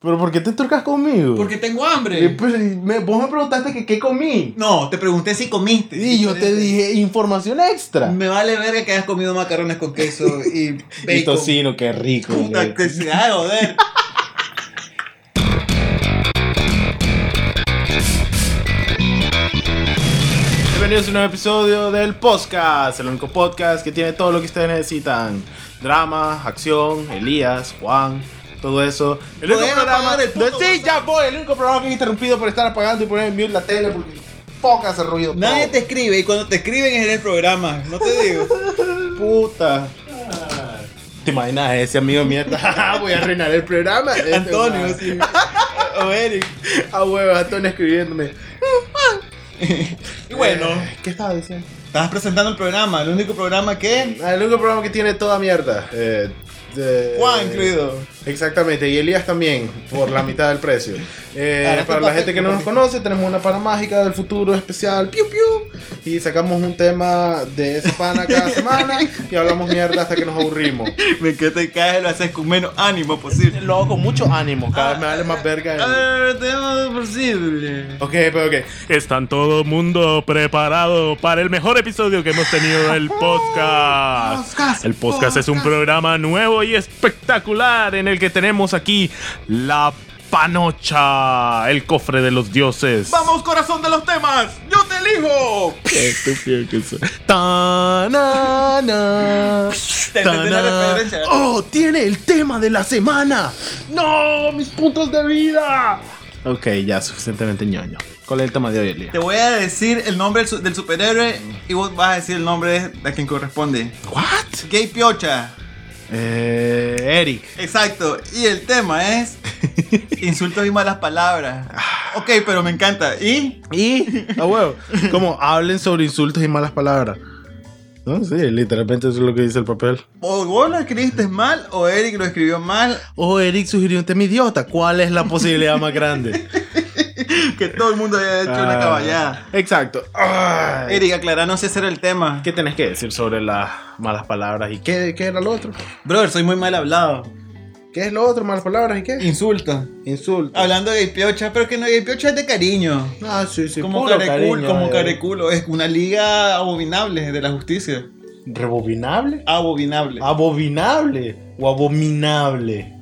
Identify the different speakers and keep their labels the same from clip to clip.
Speaker 1: ¿Pero por qué te enturcas conmigo?
Speaker 2: Porque tengo
Speaker 1: Eh,
Speaker 2: hambre.
Speaker 1: pues, me- vos me preguntaste que qué comí.
Speaker 2: No, te pregunté si comiste.
Speaker 1: Y yo te dije información extra.
Speaker 2: Me vale verga que hayas comido macarrones con queso y bacon.
Speaker 1: Y tocino, qué rico.
Speaker 2: Puta, que se joder.
Speaker 1: Bienvenidos a un nuevo episodio del podcast, el único podcast que tiene todo lo que ustedes necesitan. Drama, acción, Elías, Juan, todo eso. El único programa...
Speaker 2: puto
Speaker 1: sí, ya voy, el único programa que he interrumpido por estar apagando y poner en mute la tele porque poca hace ruido.
Speaker 2: Nadie
Speaker 1: todo.
Speaker 2: te escribe y cuando te escriben es en el programa. No te digo.
Speaker 1: Puta. ¿Te imaginas ese amigo mierda? Voy a arruinar el programa. Este,
Speaker 2: Antonio, sí. O Eric.
Speaker 1: A huevo, Antonio escribiéndome.
Speaker 2: Y bueno,
Speaker 1: Eh, ¿Qué estaba diciendo?
Speaker 2: estabas presentando el programa, el único programa que.
Speaker 1: Ah, El único programa que tiene toda mierda. Eh, de-
Speaker 2: Juan incluido.
Speaker 1: Exactamente, y Elías también, por la mitad del precio. Eh, para la gente que no nos conoce, tenemos una pana mágica del futuro especial, piu piu, y sacamos un tema de esa pana cada semana y hablamos mierda hasta que nos aburrimos.
Speaker 2: Me encanta que cada vez lo haces con menos ánimo posible.
Speaker 1: Lo hago con mucho ánimo, cada vez me vale más verga. el-
Speaker 2: A ver, tenemos posible.
Speaker 1: Ok, pero ok.
Speaker 3: Están todo mundo preparado para el mejor episodio que hemos tenido del podcast.
Speaker 2: Podcast,
Speaker 3: El podcast es un
Speaker 2: podcast.
Speaker 3: programa nuevo y espectacular en el que tenemos aquí la panocha, el cofre de los dioses.
Speaker 2: ¡Vamos, corazón de los temas! ¡Yo te elijo!
Speaker 3: Qué estúpido que soy.
Speaker 1: Ta-na-na. ¡Oh! ¡Tiene el tema de la semana! ¡No! ¡Mis puntos de vida! Ok, ya, suficientemente ñoño. ¿Cuál es el tema de hoy, Elías?
Speaker 2: Te voy a decir el nombre del superhéroe y vos vas a decir el nombre de quien corresponde.
Speaker 1: ¿What?
Speaker 2: Gay Piocha.
Speaker 1: Eh, Eric.
Speaker 2: Exacto. Y el tema es insultos y malas palabras. Ok, pero me encanta. ¿Y?
Speaker 1: Y, a huevo, como hablen sobre insultos y malas palabras. No, sí, literalmente eso es lo que dice el papel.
Speaker 2: O vos lo escribiste mal o Eric lo escribió mal.
Speaker 1: Oh, Eric sugirió un tema idiota. ¿Cuál es la posibilidad más grande?
Speaker 2: Que todo el mundo haya hecho una
Speaker 1: Ah,
Speaker 2: caballada.
Speaker 1: Exacto. Ay.
Speaker 2: Eric, aclaranos ese era el tema.
Speaker 1: ¿Qué tenés que decir sobre las malas palabras? ¿Y qué, qué era lo otro?
Speaker 2: Brother, soy muy mal hablado.
Speaker 1: ¿Qué es lo otro? ¿Malas palabras y qué?
Speaker 2: Insultos.
Speaker 1: Insultos.
Speaker 2: Hablando de Piocha, pero que no, Piocha es de cariño.
Speaker 1: Ah, sí, sí.
Speaker 2: como careculo,
Speaker 1: cariño,
Speaker 2: como
Speaker 1: eh.
Speaker 2: careculo. Es una liga abominable de la justicia.
Speaker 1: ¿Rebobinable?
Speaker 2: Abominable.
Speaker 1: ¿Abominable? ¿O abominable?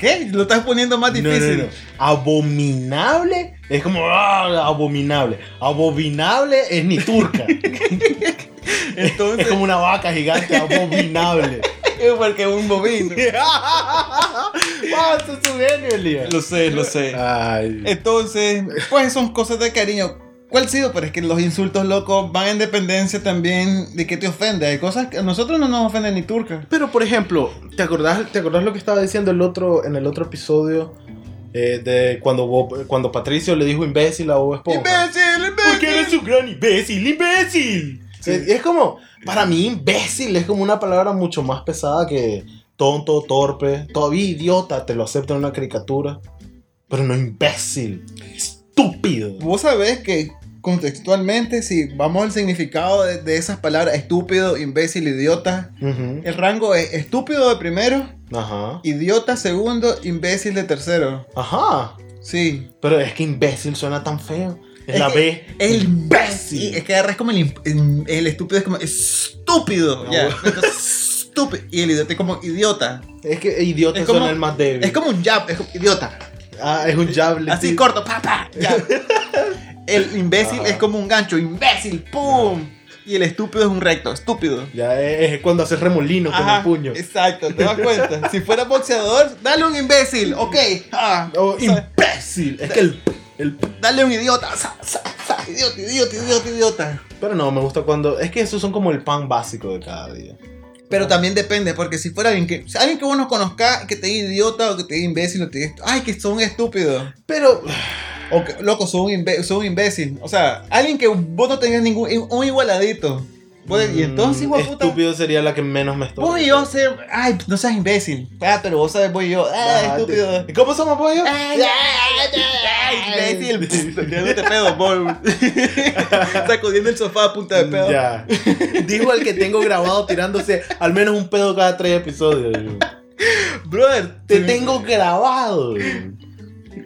Speaker 2: ¿Qué? Lo estás poniendo más
Speaker 1: No, no,
Speaker 2: difícil.
Speaker 1: no. ¿Abominable? Es como ah, abominable. Abominable es ni turca.
Speaker 2: Entonces,
Speaker 1: es como una vaca gigante abominable.
Speaker 2: es porque es un bovino.
Speaker 1: ¡Wow! Eso es un genio, Elías.
Speaker 2: lo sé, lo sé.
Speaker 1: Ay.
Speaker 2: Entonces, pues son cosas de cariño. ¿Cuál ha sido? Pero es que los insultos locos van en dependencia también de qué te ofende. Hay cosas que a nosotros no nos ofenden ni turca.
Speaker 1: Pero por ejemplo, ¿te acordás, ¿te acordás lo que estaba diciendo el otro, en el otro episodio? eh, de cuando, Bob- cuando Patricio le dijo imbécil a Bob Esponja.
Speaker 2: ¡Imbécil,
Speaker 1: Porque
Speaker 2: imbécil!
Speaker 1: eres un gran imbécil, imbécil. Es, es como, para mí, imbécil es como una palabra mucho más pesada que tonto, torpe, todavía idiota, te lo acepto en una caricatura. Pero no imbécil, estúpido.
Speaker 2: Vos sabés que contextualmente, si vamos al significado de, de esas palabras, estúpido, imbécil, idiota,
Speaker 1: Ujú.
Speaker 2: el rango es estúpido de primero,
Speaker 1: Ajá.
Speaker 2: idiota segundo, imbécil de tercero.
Speaker 1: Ajá.
Speaker 2: Sí.
Speaker 1: Pero es que imbécil suena tan feo. Es,
Speaker 2: Es
Speaker 1: la B.
Speaker 2: El
Speaker 1: imbécil.
Speaker 2: Es que agarras como el, el, el estúpido es como estúpido.
Speaker 1: No.
Speaker 2: ya. Entonces, estúpido. Y el idiota es como idiota.
Speaker 1: Es que idiota
Speaker 2: Es
Speaker 1: suena
Speaker 2: como-
Speaker 1: el más débil.
Speaker 2: Es como un jab, es como idiota.
Speaker 1: Ah, es un jab.
Speaker 2: Así
Speaker 1: sí.
Speaker 2: corto, pa, pa, ya. El imbécil
Speaker 1: Ajá.
Speaker 2: es como un gancho, imbécil, pum. Y el estúpido es un recto, estúpido.
Speaker 1: Ya es, cuando haces remolino con el puño.
Speaker 2: Exacto, ¿te das cuenta? si fuera boxeador, dale un imbécil, ok. Ah,
Speaker 1: Oh, imbécil. Es que el, el.
Speaker 2: dale un idiota, sa, sa, sa, idiota, idiota, idiota, idiota.
Speaker 1: Pero no, me gusta cuando. Es que esos son como el pan básico de cada día.
Speaker 2: Pero también depende, porque si fuera alguien que, alguien que vos no conozcas, que te diga idiota o que te diga imbécil o te diga, ay, que son estúpidos.
Speaker 1: Pero.
Speaker 2: O que, loco, son un, son un imbécil. O sea, alguien que vos no tengas ningún, un igualadito. Vos- y entonces, de puta.
Speaker 1: mm, Estúpido sería la que menos me estorba.
Speaker 2: Vos y yo ser, ay, no seas imbécil. Ah, pero vos sabes, vos y yo, ah, estúpido.
Speaker 1: ¿Y cómo somos vos y yo?
Speaker 2: Ay, ay, ay, imbécil. Tirándote pedo, vos. Sacudiendo el sofá a punta de pedo.
Speaker 1: Ya. Dijo el que tengo grabado tirándose al menos un pedo cada tres episodios.
Speaker 2: Brother,
Speaker 1: Te tengo grabado.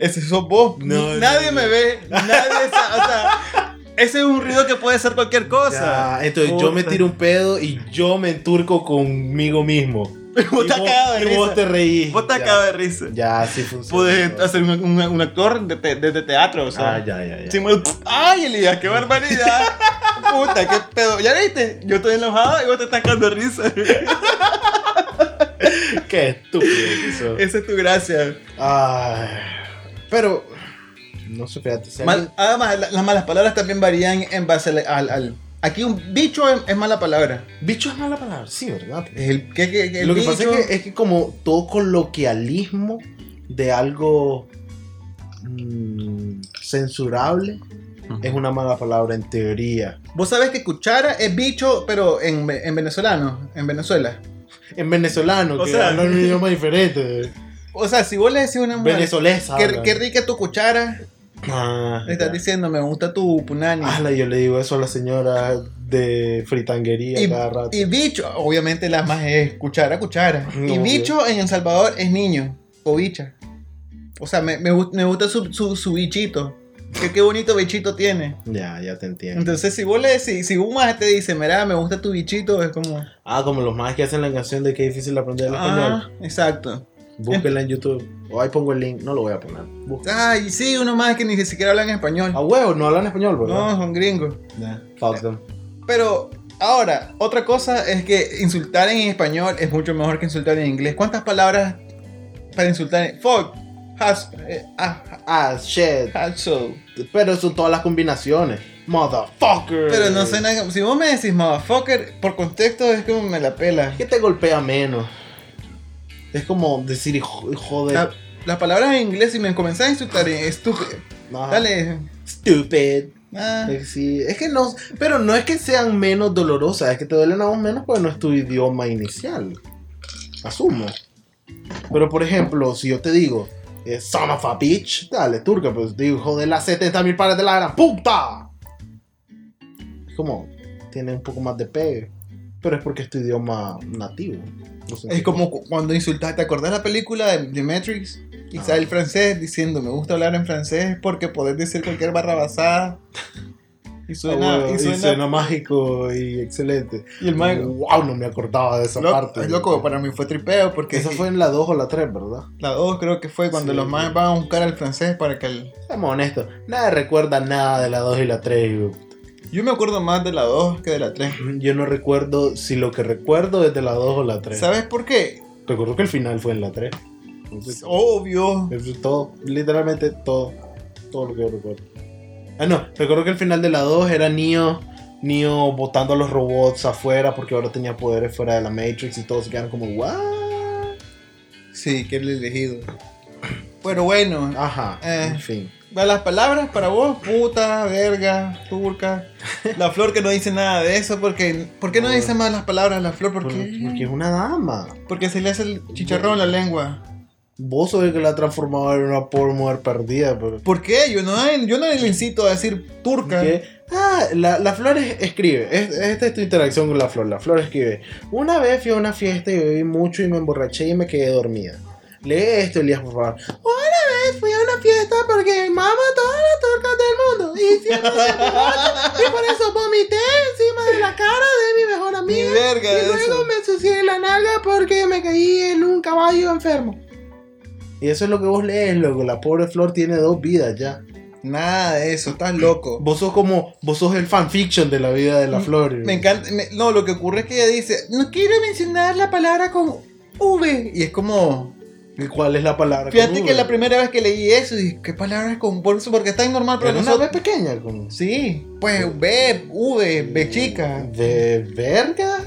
Speaker 2: Ese sos vos.
Speaker 1: No,
Speaker 2: nadie
Speaker 1: no,
Speaker 2: me
Speaker 1: no.
Speaker 2: ve. Nadie sabe. O sea, ese es un ruido que puede ser cualquier cosa.
Speaker 1: Ya, entonces yo me tiro un pedo y yo me enturco conmigo mismo.
Speaker 2: Vos te cagado de
Speaker 1: y vos
Speaker 2: risa.
Speaker 1: te reís.
Speaker 2: Vos te acabas de risa.
Speaker 1: Ya, así funciona.
Speaker 2: Puedes hacer un, un- un actor de, te- de- de teatro, o sea.
Speaker 1: Ah, ya, ya, ya.
Speaker 2: Sí, ¡Ay, Elías, qué barbaridad! Puta, qué pedo. ¿Ya viste? Yo estoy enojado y vos te estás cagando de risa.
Speaker 1: Qué estúpido que.
Speaker 2: Esa es tu gracia.
Speaker 1: Ay, pero, no sé, fíjate.
Speaker 2: Mal- además, la- las malas palabras también varían en base al. aquí un bicho es, es mala palabra.
Speaker 1: Bicho es mala palabra, sí, ¿verdad?
Speaker 2: Es el, que, que- que el
Speaker 1: Lo que pasa es que, es que como todo coloquialismo de algo mm, censurable es una mala palabra en teoría.
Speaker 2: Vos sabés que cuchara es bicho, pero en, en venezolano, en Venezuela.
Speaker 1: En venezolano,
Speaker 2: O
Speaker 1: que
Speaker 2: sea-
Speaker 1: hablan un idioma diferente.
Speaker 2: O sea, si vos le decís a una mujer,
Speaker 1: Venezolesa.
Speaker 2: qué, qué rica tu cuchara,
Speaker 1: Ah,
Speaker 2: estás diciendo, me gusta tu punani.
Speaker 1: Ala, yo le digo eso a la señora de fritanguería
Speaker 2: Y,
Speaker 1: cada rato.
Speaker 2: y bicho, obviamente la más es cuchara, cuchara. y bicho en El Salvador es niño o bicha. O sea, me, me, gust- me gusta su, su, su bichito. Que qué bonito bichito tiene.
Speaker 1: Ya, ya te entiendo.
Speaker 2: Entonces, si vos le decís, si un más te dice, mira, me gusta tu bichito, es como.
Speaker 1: Ah, como los más que hacen la canción de que es difícil aprender el
Speaker 2: Ah,
Speaker 1: español.
Speaker 2: exacto.
Speaker 1: Búsquenla en YouTube. O ahí pongo el link, no lo voy a poner. Búsquenla.
Speaker 2: Ay, sí, uno más que ni siquiera hablan español.
Speaker 1: A huevo, no hablan español, ¿verdad?
Speaker 2: No, son gringos.
Speaker 1: Ya, fuck them.
Speaker 2: Pero ahora, otra cosa es que insultar en español es mucho mejor que insultar en inglés. ¿Cuántas palabras para insultar en fuck, has, eh, ah,
Speaker 1: Ah, shit. Pero son todas las combinaciones. Motherfucker.
Speaker 2: Pero no sé nada. Si vos me decís motherfucker, por contexto es como me la pela.
Speaker 1: ¿Qué te golpea menos? Es como decir.
Speaker 2: La- las palabras en inglés, si me comenzás a insultar estúpido, dale.
Speaker 1: Stupid.
Speaker 2: ah,
Speaker 1: Sí, es que no. Pero no es que sean menos dolorosas, es que te duelen a vos menos porque no es tu idioma inicial. Asumo. Pero por ejemplo, si yo te digo, eh, son of a bitch, dale, turca, pues digo, hijo de las 70 mil pares de la gran puta. Es como, tiene un poco más de pegue. Pero es porque es tu idioma nativo.
Speaker 2: Es como cu- cuando insultas. ¿Te acordás la película de, de Matrix? Y
Speaker 1: Ah.
Speaker 2: sale el francés diciendo, me gusta hablar en francés porque podés decir cualquier barra basada. Y
Speaker 1: Ah,
Speaker 2: suena, y
Speaker 1: y
Speaker 2: suena,
Speaker 1: mágico y excelente.
Speaker 2: y el man,
Speaker 1: Wow, no me acordaba de esa
Speaker 2: Loco,
Speaker 1: parte.
Speaker 2: es loco, para mí fue tripeo porque
Speaker 1: Esa fue en la 2 o la 3, ¿verdad?
Speaker 2: la 2 creo que fue cuando
Speaker 1: Sí.
Speaker 2: los más van a buscar al francés para que el...
Speaker 1: Seamos honestos, nadie recuerda nada de la 2 y la 3.
Speaker 2: Yo me acuerdo más de la 2 que de la 3.
Speaker 1: Yo no recuerdo si lo que recuerdo es de la 2 o la 3.
Speaker 2: ¿Sabes por qué?
Speaker 1: Recuerdo que el final fue en la 3. Entonces,
Speaker 2: Obvio.
Speaker 1: Eso es todo, literalmente todo, todo lo que yo recuerdo. Ah, no, recuerdo que el final de la 2 era Neo, Neo botando a los robots afuera porque ahora tenía poderes fuera de la Matrix y todos se quedaron como, ¿what?
Speaker 2: Sí, que el elegido. Pero bueno,
Speaker 1: Ajá,
Speaker 2: Eh.
Speaker 1: en fin.
Speaker 2: Las palabras para vos, puta, verga, turca. La flor que no dice nada de eso, porque ¿por qué no
Speaker 1: No.
Speaker 2: dice más las palabras la flor? ¿Por
Speaker 1: Por-
Speaker 2: qué?
Speaker 1: Porque es una dama.
Speaker 2: Porque se le hace el chicharrón en la lengua.
Speaker 1: Vos sos el que la ha transformado en una pobre mujer perdida, pero...
Speaker 2: ¿Por qué? Yo no, yo no le incito a decir turca.
Speaker 1: ¿Qué? Ah, la, la flor es- escribe. Es- esta es tu interacción con la flor. La flor escribe. Una vez fui a una fiesta y bebí mucho y me emborraché y me quedé dormida. Lee esto, Elías, por favor. Una vez fui a una fiesta porque mamá todas las turcas del mundo. Y, siempre se y por eso vomité encima de la cara de mi mejor amiga.
Speaker 2: verga
Speaker 1: Y luego
Speaker 2: eso.
Speaker 1: me ensucié la nalga porque me caí en un caballo enfermo. Y eso es lo que vos lees, loco. La pobre flor tiene dos vidas ya.
Speaker 2: Nada de eso, estás loco.
Speaker 1: Vos sos como, vos sos el fanfiction de la vida de la flor.
Speaker 2: Mm, Me encanta. me- no, lo que ocurre es que ella dice, no quiero mencionar la palabra con V. Y es como,
Speaker 1: ¿Y ¿Cuál es la palabra?
Speaker 2: fíjate
Speaker 1: con
Speaker 2: que la primera vez que leí eso, dije, ¿qué palabra es con bolso? Porque está normal para
Speaker 1: Era una
Speaker 2: nosotros.
Speaker 1: B pequeña, como...
Speaker 2: Sí, pues B, V, B chica.
Speaker 1: ¿De verga?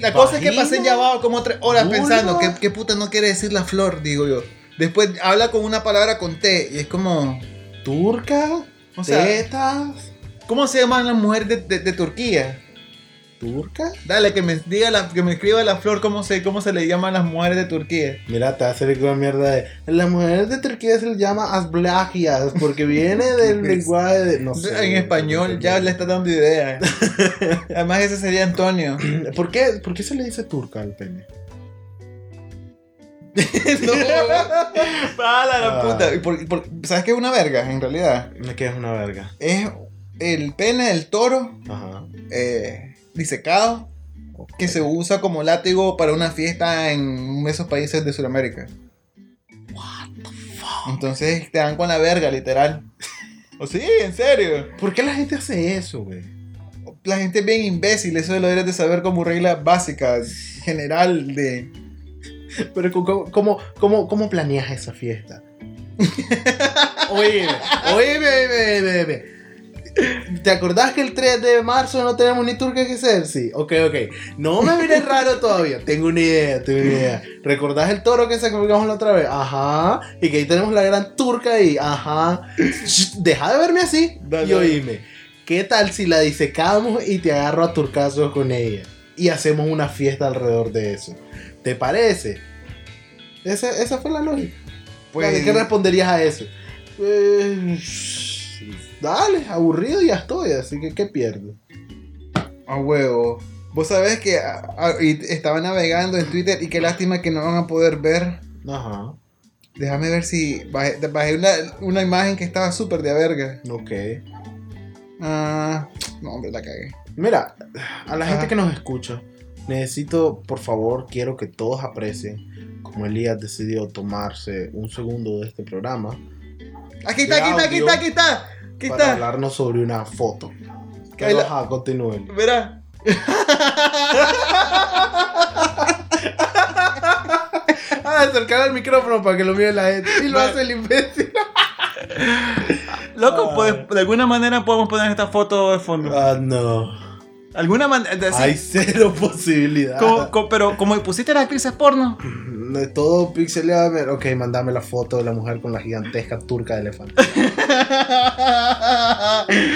Speaker 2: La cosa es que pasé ya como tres horas
Speaker 1: vulva.
Speaker 2: pensando, ¿qué, qué puta no quiere decir la flor? Digo yo. Después habla con una palabra con T y es como,
Speaker 1: ¿Turca?
Speaker 2: o sea,
Speaker 1: ¿Tetas?
Speaker 2: ¿cómo se llaman las mujeres de, de- de Turquía?
Speaker 1: ¿Turca?
Speaker 2: Dale, que me diga la, que me escriba la flor cómo se, cómo se le llaman las mujeres de Turquía.
Speaker 1: Mira, te hace con mierda de... Las mujeres de Turquía se les llama asblagias porque viene del lenguaje de... No sé.
Speaker 2: en español ya le está dando idea. Además ese sería Antonio.
Speaker 1: ¿Por qué, ¿Por qué se le dice turca al pene?
Speaker 2: no, ¡Pala la
Speaker 1: Ah.
Speaker 2: puta! Y por- por- ¿Sabes qué es una verga, en realidad?
Speaker 1: Me quedas una verga.
Speaker 2: Es el pene del toro
Speaker 1: Ajá.
Speaker 2: eh, disecado que se usa como látigo para una fiesta en esos países de Sudamérica. Entonces te dan con la verga, literal. O sí, en serio.
Speaker 1: ¿Por qué la gente hace eso, güey?
Speaker 2: La gente es bien imbécil, eso lo deberías de saber como regla básica, general de...
Speaker 1: Pero ¿cómo, cómo, cómo, cómo planeas esa fiesta? oye, oye, bebé, bebé. ¿Te acordás que el 3 de marzo no tenemos ni turca que hacer? Sí, ok, ok. No me mires raro todavía. Tengo una idea, tengo una idea. ¿Recordás el toro que sacamos la otra vez? Ajá. Y que ahí tenemos la gran turca ahí. Ajá. Shh, Deja de verme así
Speaker 2: Dale.
Speaker 1: y oíme. ¿Qué tal si la disecamos y te agarro a turcazos con ella? Y hacemos una fiesta alrededor de eso. ¿Te parece? Esa, esa fue la lógica.
Speaker 2: Pues,
Speaker 1: ¿Qué responderías a eso? Pues, dale, aburrido y ya estoy, así que ¿qué pierdo?
Speaker 2: a huevo. Vos sabés que ah, ah, y estaba navegando en Twitter y qué lástima que no van a poder ver.
Speaker 1: Ajá,
Speaker 2: Déjame ver si bajé, bajé una, una imagen que estaba súper de verga.
Speaker 1: ok.
Speaker 2: Ah, no, hombre, la cagué.
Speaker 1: Mira, a la gente
Speaker 2: Ajá.
Speaker 1: que nos escucha, necesito, por favor, quiero que todos aprecien como Elías decidió tomarse un segundo de este programa
Speaker 2: Aquí está, aquí está, aquí está, aquí está.
Speaker 1: Para
Speaker 2: está.
Speaker 1: hablarnos sobre una foto.
Speaker 2: Que ahí
Speaker 1: Pero,
Speaker 2: la-
Speaker 1: ajá, continúen.
Speaker 2: Verá.
Speaker 1: Ah, acercar el micrófono para que lo mire la gente. Y lo hace el imbécil.
Speaker 2: Loco, pues, de alguna manera podemos poner esta foto de fondo.
Speaker 1: Ah, no.
Speaker 2: Alguna manera.
Speaker 1: Hay cero posibilidad.
Speaker 2: pero como pusiste las actrices porno.
Speaker 1: De todo pixeleado. Ok, mandame la foto de la mujer con la gigantesca turca de elefante.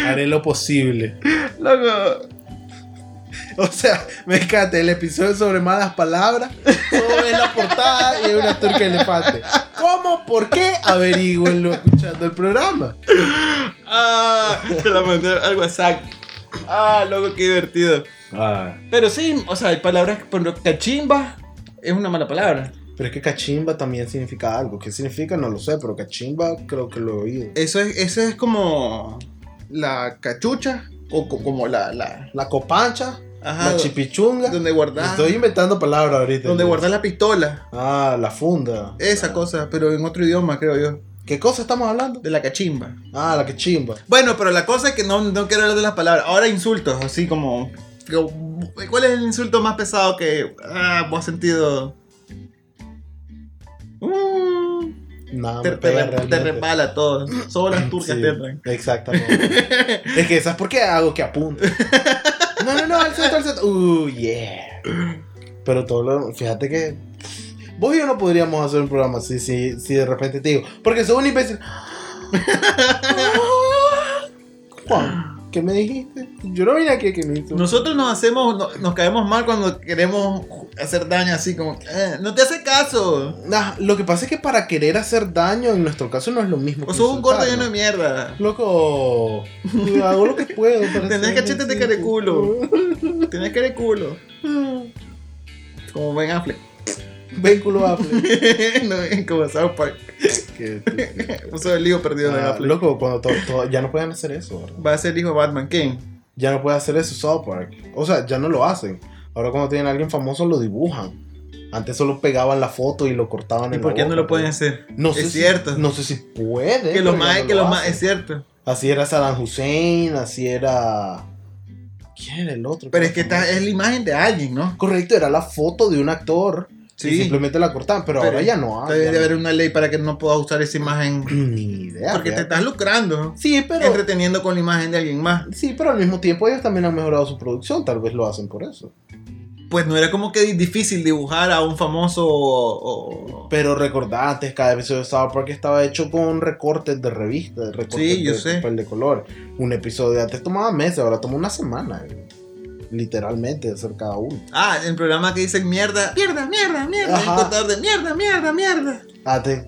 Speaker 1: Haré lo posible.
Speaker 2: Loco.
Speaker 1: O sea, me encanta el episodio sobre malas palabras. Todo es la portada y es una turca de elefante. ¿Cómo? ¿Por qué? Averígüenlo escuchando el programa.
Speaker 2: Ah, te la mandé al WhatsApp. Ah, loco, qué divertido. Pero sí, o sea, hay palabras, por ejemplo, cachimba es una mala palabra.
Speaker 1: Pero es que cachimba también significa algo. ¿Qué significa? No lo sé, pero cachimba creo que lo he oído.
Speaker 2: Eso es, eso es como la cachucha o co- como la, la,
Speaker 1: La copancha,
Speaker 2: ajá,
Speaker 1: la chipichunga.
Speaker 2: donde guardar,
Speaker 1: Estoy inventando palabras ahorita.
Speaker 2: donde guardar la pistola.
Speaker 1: Ah, la funda.
Speaker 2: Esa cosa, pero en otro idioma, creo yo.
Speaker 1: ¿Qué cosa estamos hablando?
Speaker 2: De la cachimba.
Speaker 1: Ah, la que chimba.
Speaker 2: Bueno, pero la cosa es que no, no quiero hablar de las palabras. Ahora insultos, así como. ¿Cuál es el insulto más pesado que ah, vos has sentido? Mm,
Speaker 1: Nada,
Speaker 2: te, te te resbala todo. Solo las turcas
Speaker 1: Sí,
Speaker 2: te entran.
Speaker 1: Exactamente. es que ¿sabes por qué hago que apunto? No, no, no, al centro, al centro. Uh, yeah. Pero todo lo. Fíjate que. Vos y yo no podríamos hacer un programa así si, si de repente te digo. Porque soy un imbécil. Juan, ¿qué me dijiste? Yo no vine aquí a que me insultes.
Speaker 2: Nosotros nos hacemos, no- nos caemos mal cuando queremos hacer daño así como, eh, no te hace caso.
Speaker 1: Nah, lo que pasa es que para querer hacer daño, en nuestro caso, no es lo mismo.
Speaker 2: O sos un gordo lleno de mierda.
Speaker 1: Loco, hago lo que puedo. para
Speaker 2: Tenés
Speaker 1: ser
Speaker 2: cachetes de careculo.
Speaker 1: exitoso.
Speaker 2: Tienes que de culo. Como Ben Affleck.
Speaker 1: Ven culo Apple.
Speaker 2: no, como South Park. Puso el hijo perdido de
Speaker 1: Ah,
Speaker 2: Affleck.
Speaker 1: loco, cuando to- to- ya no pueden hacer eso, ¿verdad?
Speaker 2: Va a ser el hijo de Batman. ¿Quién?
Speaker 1: Ya no puede hacer eso South Park. O sea, ya no lo hacen. Ahora cuando tienen a alguien famoso lo dibujan. Antes solo pegaban la foto y lo cortaban
Speaker 2: ¿Y
Speaker 1: en
Speaker 2: por
Speaker 1: la
Speaker 2: qué no lo pueden hacer?
Speaker 1: No sé
Speaker 2: es
Speaker 1: si-
Speaker 2: cierto.
Speaker 1: no sé si puede.
Speaker 2: que
Speaker 1: ya
Speaker 2: más,
Speaker 1: no
Speaker 2: que
Speaker 1: lo
Speaker 2: más, es cierto.
Speaker 1: Así era Saddam Hussein, así era... ¿Quién era el otro?
Speaker 2: Pero es que esta es la imagen de alguien, ¿no?
Speaker 1: Correcto, era la foto de un actor.
Speaker 2: Sí.
Speaker 1: Y simplemente la cortaban, pero,
Speaker 2: Pero
Speaker 1: ahora ya no hay.
Speaker 2: Debe de haber una ley para que no puedas usar esa imagen.
Speaker 1: Ni idea.
Speaker 2: Porque te estás lucrando.
Speaker 1: Sí, pero...
Speaker 2: Entreteniendo con la imagen de alguien más.
Speaker 1: Sí, pero al mismo tiempo ellos también han mejorado su producción, tal vez lo hacen por eso.
Speaker 2: Pues no era como que difícil dibujar a un famoso o-
Speaker 1: Pero recordá, antes cada episodio de South Park estaba hecho con recortes de revista, de recortes
Speaker 2: Sí, yo
Speaker 1: de
Speaker 2: sé.
Speaker 1: papel de color. Un episodio antes tomaba meses, ahora toma una semana. eh, Literalmente de hacer cada uno.
Speaker 2: Ah, el programa que dicen mierda, mierda, mierda, mierda.
Speaker 1: Ajá.
Speaker 2: Un contador de mierda, mierda, mierda.
Speaker 1: Antes,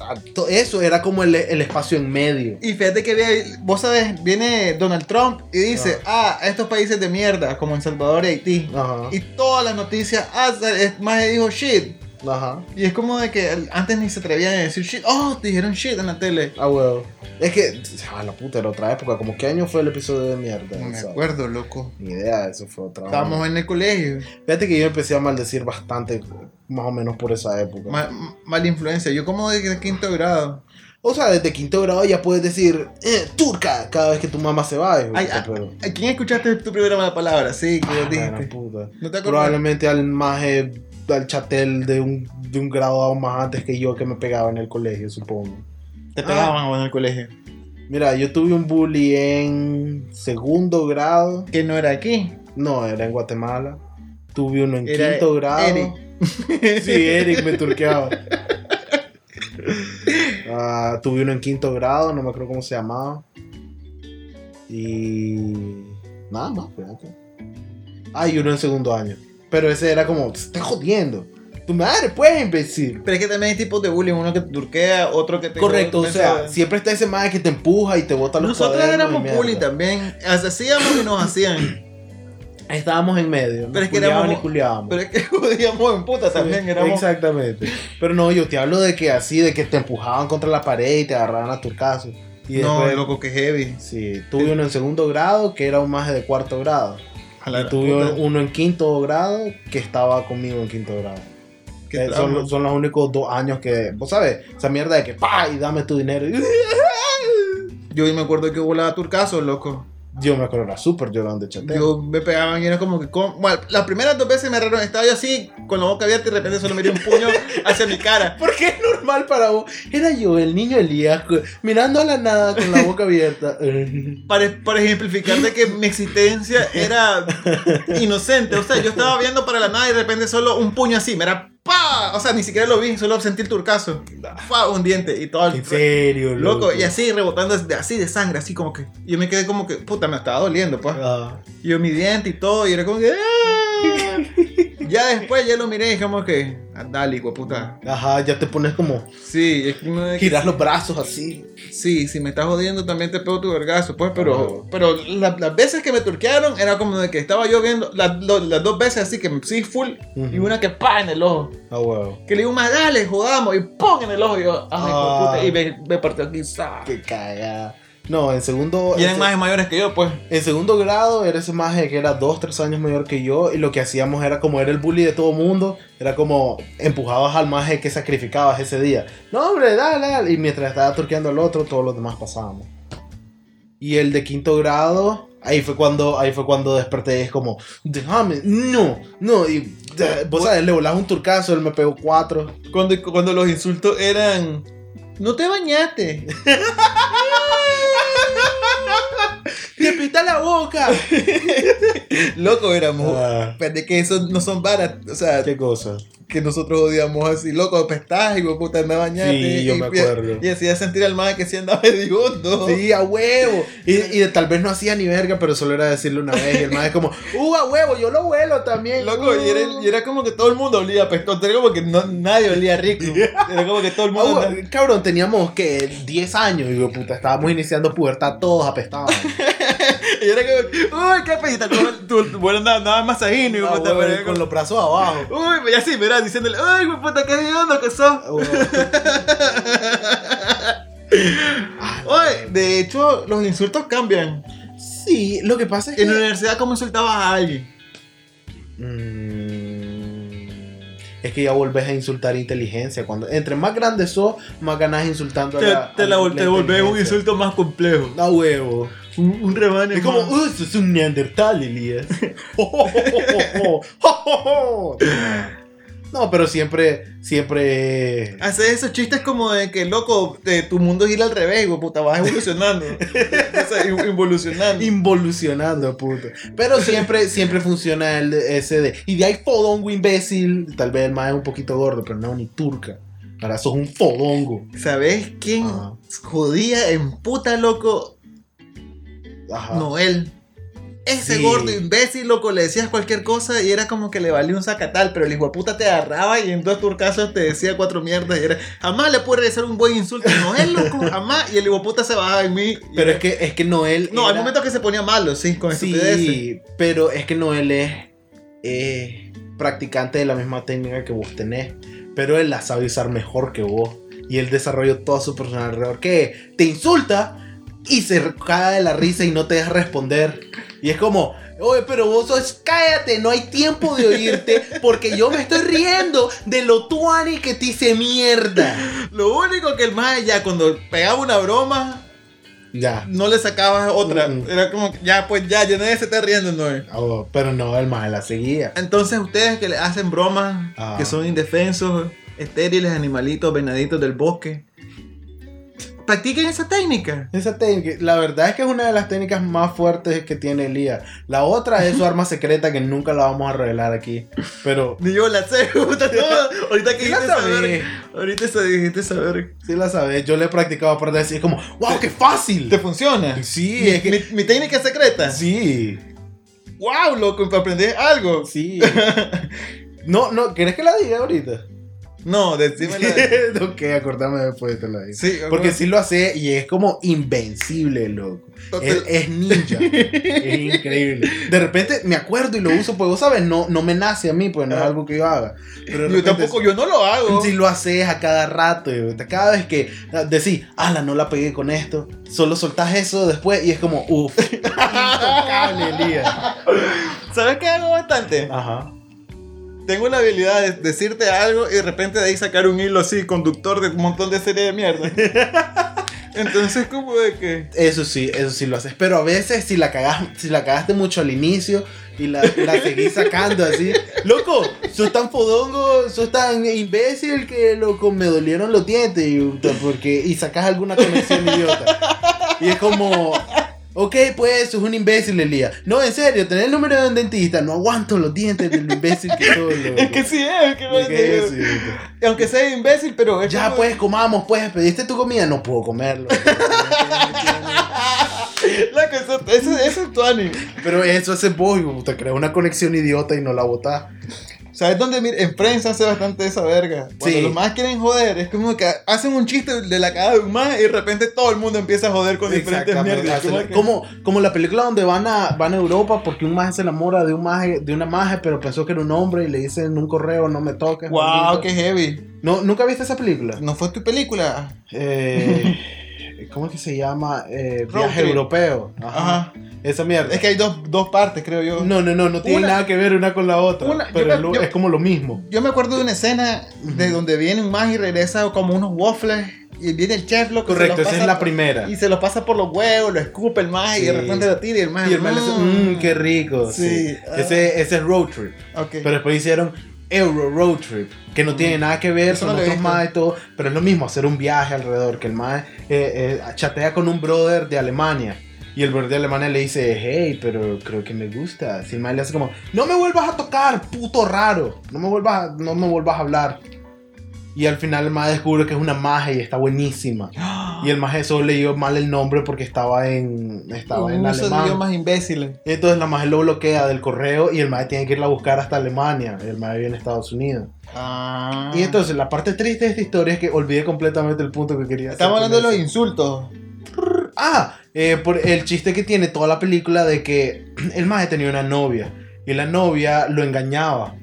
Speaker 1: ah, to- eso era como el, el espacio en medio.
Speaker 2: Y fíjate que ve- vos sabes, viene Donald Trump y dice, ah, estos países de mierda, como en Salvador y Haití.
Speaker 1: Ajá.
Speaker 2: Y todas las noticias, ah, es más dijo shit.
Speaker 1: Ajá.
Speaker 2: Y es como de que antes ni se atrevían a decir shit. Oh, te dijeron shit en la tele.
Speaker 1: Ah, huevo. Es que, a la puta, era otra época. Como, ¿qué año fue el episodio de mierda?
Speaker 2: No me
Speaker 1: ¿sabes?
Speaker 2: acuerdo, loco.
Speaker 1: Ni idea, eso fue otra.
Speaker 2: Estábamos en el colegio.
Speaker 1: Fíjate que yo empecé a maldecir bastante, más o menos por esa época.
Speaker 2: Ma- mala influencia. Yo como de quinto grado.
Speaker 1: O sea, desde quinto grado ya puedes decir, eh, turca, cada vez que tu mamá se va. hijo
Speaker 2: Ay, ah,
Speaker 1: pero-
Speaker 2: ¿A quién escuchaste tu primera mala palabra? Sí, que
Speaker 1: Ah,
Speaker 2: dijiste.
Speaker 1: puta.
Speaker 2: ¿No te acuerdas?
Speaker 1: Probablemente al maje, al chatel de un, de un grado aún más antes que yo que me pegaba en el colegio, supongo.
Speaker 2: Te pegaban a vos en el colegio.
Speaker 1: Mira, yo tuve un bully en segundo grado.
Speaker 2: Que no era aquí.
Speaker 1: No, era en Guatemala. Tuve uno en
Speaker 2: Era
Speaker 1: quinto grado.
Speaker 2: Eric.
Speaker 1: Sí, Eric me turqueaba. Ah, tuve uno en quinto grado, no me acuerdo cómo se llamaba. Y. Nada más, fíjate. Ah, y uno en segundo año. Pero ese era como, te estás jodiendo. Tu madre, pues, imbécil.
Speaker 2: Pero es que también hay tipos de bullying. Uno que te turquea, otro que te.
Speaker 1: Correcto, o sea, siempre está ese madre que te empuja y te bota los
Speaker 2: Nosotros éramos bullying también. Hacíamos y nos hacían.
Speaker 1: Estábamos en medio.
Speaker 2: Pero es que éramos-. Pero es que jodíamos en puta también.
Speaker 1: Sí,
Speaker 2: Éramos.
Speaker 1: Exactamente. Pero no, yo te hablo de que así, de que te empujaban contra la pared y te agarraban a turcazos. Y
Speaker 2: No,
Speaker 1: después,
Speaker 2: loco, que heavy.
Speaker 1: Sí, tuve uno en segundo grado que era un maje de cuarto grado.
Speaker 2: A
Speaker 1: tuve uno en quinto grado que estaba conmigo en quinto grado. Eh, son, son los únicos dos años que, vos sabes, esa mierda de que pa y dame tu dinero.
Speaker 2: Yo me acuerdo que volaba turcazo, loco.
Speaker 1: Yo me acuerdo, era súper llorón de chateo.
Speaker 2: Yo me pegaban y era como que. con- Bueno, las primeras dos veces me agarraron. Estaba yo así, con la boca abierta y de repente solo me dio un puño hacia mi cara.
Speaker 1: Porque es normal para vos. Era yo, el niño Elías, mirando a la nada con la boca abierta.
Speaker 2: Para, para ejemplificar de que mi existencia era inocente. O sea, yo estaba viendo para la nada y de repente solo un puño así. Me era ¡pa! O sea, ni siquiera lo vi, solo sentí el turcazo. ¡Fa! Un diente y todo. el-
Speaker 1: En serio,
Speaker 2: Loco, y así rebotando de- así de sangre, así como que. Yo me quedé como que, puta, me estaba doliendo, pues.
Speaker 1: Ah,
Speaker 2: Y yo mi diente y todo, y era como que. "Ah". ya después ya lo miré y dije como que. "Ah, Dale, puta.
Speaker 1: ajá, ya te pones como.
Speaker 2: Sí, es que de que-
Speaker 1: Giras los brazos así.
Speaker 2: Sí, si me estás jodiendo también te pego tu vergazo, pues, pero, pero la- las veces que me turquearon era como de que estaba yo viendo, las, lo- las dos veces así que sí, full, y una que pa en el ojo.
Speaker 1: Ah, huevo.
Speaker 2: Que le digo, más dale, jodamos, y pon en el ojo, y yo, ay, de
Speaker 1: Ah.
Speaker 2: puta, y me, me partió aquí, sa.
Speaker 1: Qué cagada. No, en segundo.
Speaker 2: Y eran
Speaker 1: en,
Speaker 2: más mayores que yo, pues.
Speaker 1: en segundo grado era ese maje que era dos, tres años mayor que yo. Y lo que hacíamos era como era el bully de todo mundo. Era como empujabas al maje que sacrificabas ese día. No, hombre, dale, dale. Y mientras estaba turqueando al otro, todos los demás pasábamos. Y el de quinto grado. Ahí fue cuando, ahí fue cuando desperté y es como, déjame, no, no, y vos sabes, le volás un turcazo, él me pegó cuatro.
Speaker 2: Cuando, cuando los insultos eran, no te bañaste.
Speaker 1: ¡Te pita la boca!
Speaker 2: Loco, éramos.
Speaker 1: Ah,
Speaker 2: Pero de que eso no son varas, o sea,
Speaker 1: ¿Qué cosa?
Speaker 2: que nosotros odiamos así, loco, apestás y puta, anda bañate.
Speaker 1: Sí, yo
Speaker 2: y,
Speaker 1: me acuerdo.
Speaker 2: Y, hacía sentir al man que sí andaba hediondo.
Speaker 1: Sí, a huevo. Y, y tal vez no hacía ni verga, pero solo era decirle una vez. Y el man es como, ¡uh, a huevo! Yo lo huelo también.
Speaker 2: Loco, y era, y era como que todo el mundo olía apestoso. Era como que no, nadie olía rico. Era como que todo el
Speaker 1: Ah,
Speaker 2: mundo.
Speaker 1: cabrón, teníamos que 10 años. Y yo, puta, estábamos iniciando pubertad, todos apestados.
Speaker 2: Y era como uy, qué. Tu, tu, bueno, nada, nada más ahí,
Speaker 1: Ah,
Speaker 2: puta,
Speaker 1: huevo,
Speaker 2: pero era
Speaker 1: con
Speaker 2: como,
Speaker 1: los brazos abajo.
Speaker 2: Uy, pues ya sí, verás, diciéndole, uy, güey, puta, qué hediondo que sos.
Speaker 1: Ah,
Speaker 2: Oye, de hecho, los insultos cambian.
Speaker 1: Sí, lo que pasa es que.
Speaker 2: En la universidad, ¿cómo insultabas a alguien?
Speaker 1: Mm, Es que ya volvés a insultar inteligencia. Cuando entre más grande sos, más ganás insultando a
Speaker 2: Te,
Speaker 1: la,
Speaker 2: te,
Speaker 1: a
Speaker 2: la, te volvés un insulto más complejo.
Speaker 1: A huevo.
Speaker 2: Un, un rebane
Speaker 1: Es como, uh, sos un neandertal, Elías. no, pero siempre, siempre.
Speaker 2: Hacer esos chistes como de que, loco, de, tu mundo gira al revés, güey, puta, vas evolucionando. o sea, in- involucionando.
Speaker 1: Involucionando, puto. Pero siempre, siempre funciona el ese de. Y de ahí fodongo imbécil. Tal vez el más es un poquito gordo, pero no, ni turca. Ahora sos un fodongo.
Speaker 2: ¿Sabes quién
Speaker 1: Ajá.
Speaker 2: jodía en puta, loco?
Speaker 1: Ajá.
Speaker 2: Noel. Ese
Speaker 1: Sí.
Speaker 2: gordo imbécil, loco, le decías cualquier cosa y era como que le valía un sacatal, pero el hijo de puta te agarraba y en dos turcasos te decía cuatro mierdas y era, jamás le pude regresar un buen insulto a Noel, loco, jamás, y el hijo de puta se bajaba en mí.
Speaker 1: Pero es que, es que Noel.
Speaker 2: No, hay momentos que se ponía malo, sí, con estupideces.
Speaker 1: Sí, pero es que Noel es, es practicante de la misma técnica que vos tenés. pero él la sabe usar mejor que vos. Y él desarrolló todo su personal alrededor. Que te insulta y se cae de la risa y no te deja responder. Y es como, oye, pero vos sos, cállate, no hay tiempo de oírte porque yo me estoy riendo de lo tuani que te hice mierda.
Speaker 2: Lo único que el más ya cuando pegaba una broma,
Speaker 1: Ya.
Speaker 2: no le sacabas otra.
Speaker 1: Mm.
Speaker 2: Era como, ya, pues ya, ya nadie se está riendo, no.
Speaker 1: Oh, pero no, el más la seguía.
Speaker 2: Entonces ustedes que le hacen bromas,
Speaker 1: Ah.
Speaker 2: que son indefensos, estériles, animalitos, venaditos del bosque, practiquen esa técnica.
Speaker 1: Esa técnica, la verdad es que es una de las técnicas más fuertes que tiene Elías. La otra es su arma secreta que nunca la vamos a revelar aquí. Pero
Speaker 2: Ni yo la sé, puta, no. Ahorita que
Speaker 1: Sí la
Speaker 2: saber. Ahorita se dijiste saber.
Speaker 1: sí la sabes, yo le he practicado para decir como, wow, qué fácil.
Speaker 2: ¿Te funciona?
Speaker 1: Sí,
Speaker 2: Mi,
Speaker 1: es que
Speaker 2: mi, mi técnica secreta.
Speaker 1: sí,
Speaker 2: Wow, loco, para aprender algo.
Speaker 1: sí. No, no, ¿querés que la diga ahorita?
Speaker 2: No, decímela.
Speaker 1: ok, acordame después te la digo.
Speaker 2: Sí,
Speaker 1: Porque sí lo hace y es como invencible, loco. Él es ninja. es increíble. De repente me acuerdo y lo uso, pues vos sabes, no, no me nace a mí, pues no es algo que yo haga. Pero de
Speaker 2: Yo tampoco, yo no lo hago.
Speaker 1: Si lo haces a cada rato, cada vez que ah, decís, ala, no la pegué con esto, solo soltás eso después y es como, uff, intocable, Elías.
Speaker 2: ¿Sabes qué hago bastante?
Speaker 1: Ajá.
Speaker 2: Tengo la habilidad de decirte algo y de repente de ahí sacar un hilo así, conductor de un montón de serie de mierda. Entonces, como de que.
Speaker 1: Eso sí, eso sí lo haces. Pero a veces si la cagas, si la cagaste mucho al inicio y la, seguís sacando así. Loco, sos tan fodongo, sos tan imbécil que loco, me dolieron los dientes porque, y sacas alguna conexión idiota. Y es como. Ok, pues, sos un imbécil, Elías. No, en serio, tenés el número de un dentista. No aguanto los dientes del imbécil que sos, loco.
Speaker 2: Es que sí es, que
Speaker 1: Es que es.
Speaker 2: Aunque sea imbécil, pero es
Speaker 1: Ya,
Speaker 2: como-
Speaker 1: pues, comamos, pues, pediste tu comida. No puedo comerlo.
Speaker 2: Loco, eso, eso, eso es tuani.
Speaker 1: Pero eso hace vos, y te crea una conexión idiota y no la botás.
Speaker 2: ¿Sabes dónde? Mira, en prensa hace bastante esa verga. Cuando
Speaker 1: Sí.
Speaker 2: los más quieren joder, es como que hacen un chiste de la cagada de un más y de repente todo el mundo empieza a joder con diferentes mierdas. Como
Speaker 1: Como, la película donde van a, van a Europa porque un maje se enamora de un maje, de una maje, pero pensó que era un hombre y le dicen en un correo no me toques.
Speaker 2: Wow,
Speaker 1: maldito".
Speaker 2: qué heavy.
Speaker 1: No, ¿Nunca viste esa película?
Speaker 2: ¿No fue tu película?
Speaker 1: Eh, ¿Cómo es que se llama? Eh, viaje europeo. Ajá.
Speaker 2: Ajá.
Speaker 1: Esa mierda.
Speaker 2: Es que hay dos, dos partes, creo yo.
Speaker 1: No, no, no, no tiene
Speaker 2: Una-
Speaker 1: nada que ver una con la otra.
Speaker 2: Una-
Speaker 1: pero
Speaker 2: yo-
Speaker 1: es, lo-
Speaker 2: yo-
Speaker 1: es como lo mismo.
Speaker 2: Yo me acuerdo de una escena de donde viene un más y regresa como unos waffles y viene el chef loco. y se
Speaker 1: Correcto,
Speaker 2: los
Speaker 1: esa
Speaker 2: pasa
Speaker 1: es la primera.
Speaker 2: Y se los pasa por los huevos, lo escupe el más y de
Speaker 1: Sí.
Speaker 2: repente lo tira y el más.
Speaker 1: Y el dice, mmm, qué rico.
Speaker 2: Sí.
Speaker 1: Sí.
Speaker 2: Ah.
Speaker 1: Ese, ese es Road Trip.
Speaker 2: Ok.
Speaker 1: Pero después hicieron Euro Road Trip, que no tiene nada que ver,
Speaker 2: Eso
Speaker 1: son
Speaker 2: no lo
Speaker 1: otros más y todo, pero es lo mismo, hacer un viaje alrededor, que el más chatea con un brother de Alemania. Y el brother de Alemania le dice, hey, pero creo que me gusta. Si el man le hace como, no me vuelvas a tocar, puto raro. No me vuelvas, a- no me vuelvas a hablar. Y al final el más descubre que es una magia y está buenísima. Y el maje solo leyó mal el nombre porque estaba en, estaba en
Speaker 2: uso de
Speaker 1: alemán.
Speaker 2: idiomas imbéciles.
Speaker 1: Entonces la maje lo bloquea del correo y el maje tiene que irla a buscar hasta Alemania. El maje vive en Estados Unidos.
Speaker 2: Ah.
Speaker 1: Y entonces la parte triste de esta historia es que olvidé completamente el punto que quería hacer
Speaker 2: Estamos
Speaker 1: con
Speaker 2: hablando de los insultos.
Speaker 1: Ah, eh, por el chiste que tiene toda la película de que el maje tenía una novia y la novia lo engañaba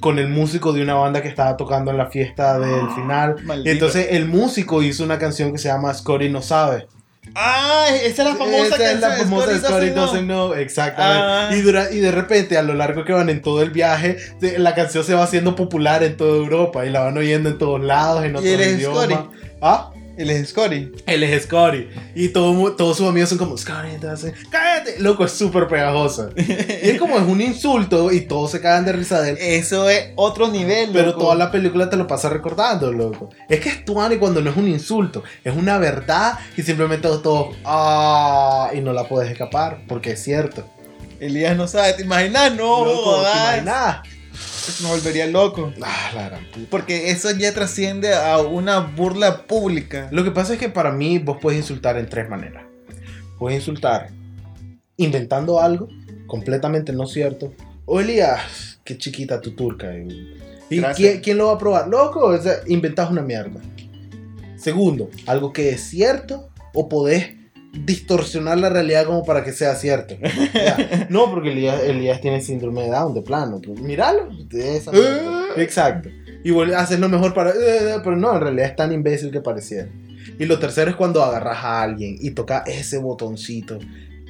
Speaker 1: con el músico de una banda que estaba tocando en la fiesta del final.
Speaker 2: Maldito.
Speaker 1: Y entonces el músico hizo una canción que se llama Scotty no sabe.
Speaker 2: Ah, esa es la famosa
Speaker 1: Esa es la
Speaker 2: canción,
Speaker 1: famosa
Speaker 2: Scotty
Speaker 1: Scotty
Speaker 2: Doesn't Know.
Speaker 1: Exactamente.
Speaker 2: Ah.
Speaker 1: Y, dura- y de repente, a lo largo que van en todo el viaje, la canción se va haciendo popular en toda Europa y la van oyendo en todos lados, en
Speaker 2: Y
Speaker 1: otros
Speaker 2: él es
Speaker 1: idiomas.
Speaker 2: Scotty.
Speaker 1: ¿Ah?
Speaker 2: Él es Scotty.
Speaker 1: Él es Scotty. Y todo todos sus amigos son como, Scotty, entonces, cállate. Loco, es súper pegajosa. y es como, es un insulto y todos se cagan de risa de él.
Speaker 2: Eso es otro nivel,
Speaker 1: Pero
Speaker 2: loco.
Speaker 1: toda la película te lo pasa recordando, loco. Es que es tuani cuando no es un insulto. Es una verdad y simplemente todo, ah, y no la puedes escapar, porque es cierto.
Speaker 2: Elías no sabe, ¿te imaginas? No,
Speaker 1: Loco, ¿te imaginas?
Speaker 2: Me volvería loco.
Speaker 1: Ah, la gran puta.
Speaker 2: Porque eso ya trasciende a una burla pública.
Speaker 1: Lo que pasa es que para mí vos puedes insultar en tres maneras. Puedes insultar inventando algo completamente no cierto. O Elías, qué chiquita tu turca. ¿Y
Speaker 2: Gracias.
Speaker 1: quién, quién lo va a probar? Loco, o sea, inventás una mierda. Segundo, algo que es cierto o podés distorsionar la realidad como para que sea cierto. Ya. No, porque Elías, Elías tiene síndrome de Down de plano. Míralo. de esa mierda. Exacto. Y vol- haces lo mejor para... eh, pero no, en realidad es tan imbécil que pareciera. Y lo tercero es cuando agarras a alguien y toca ese botoncito.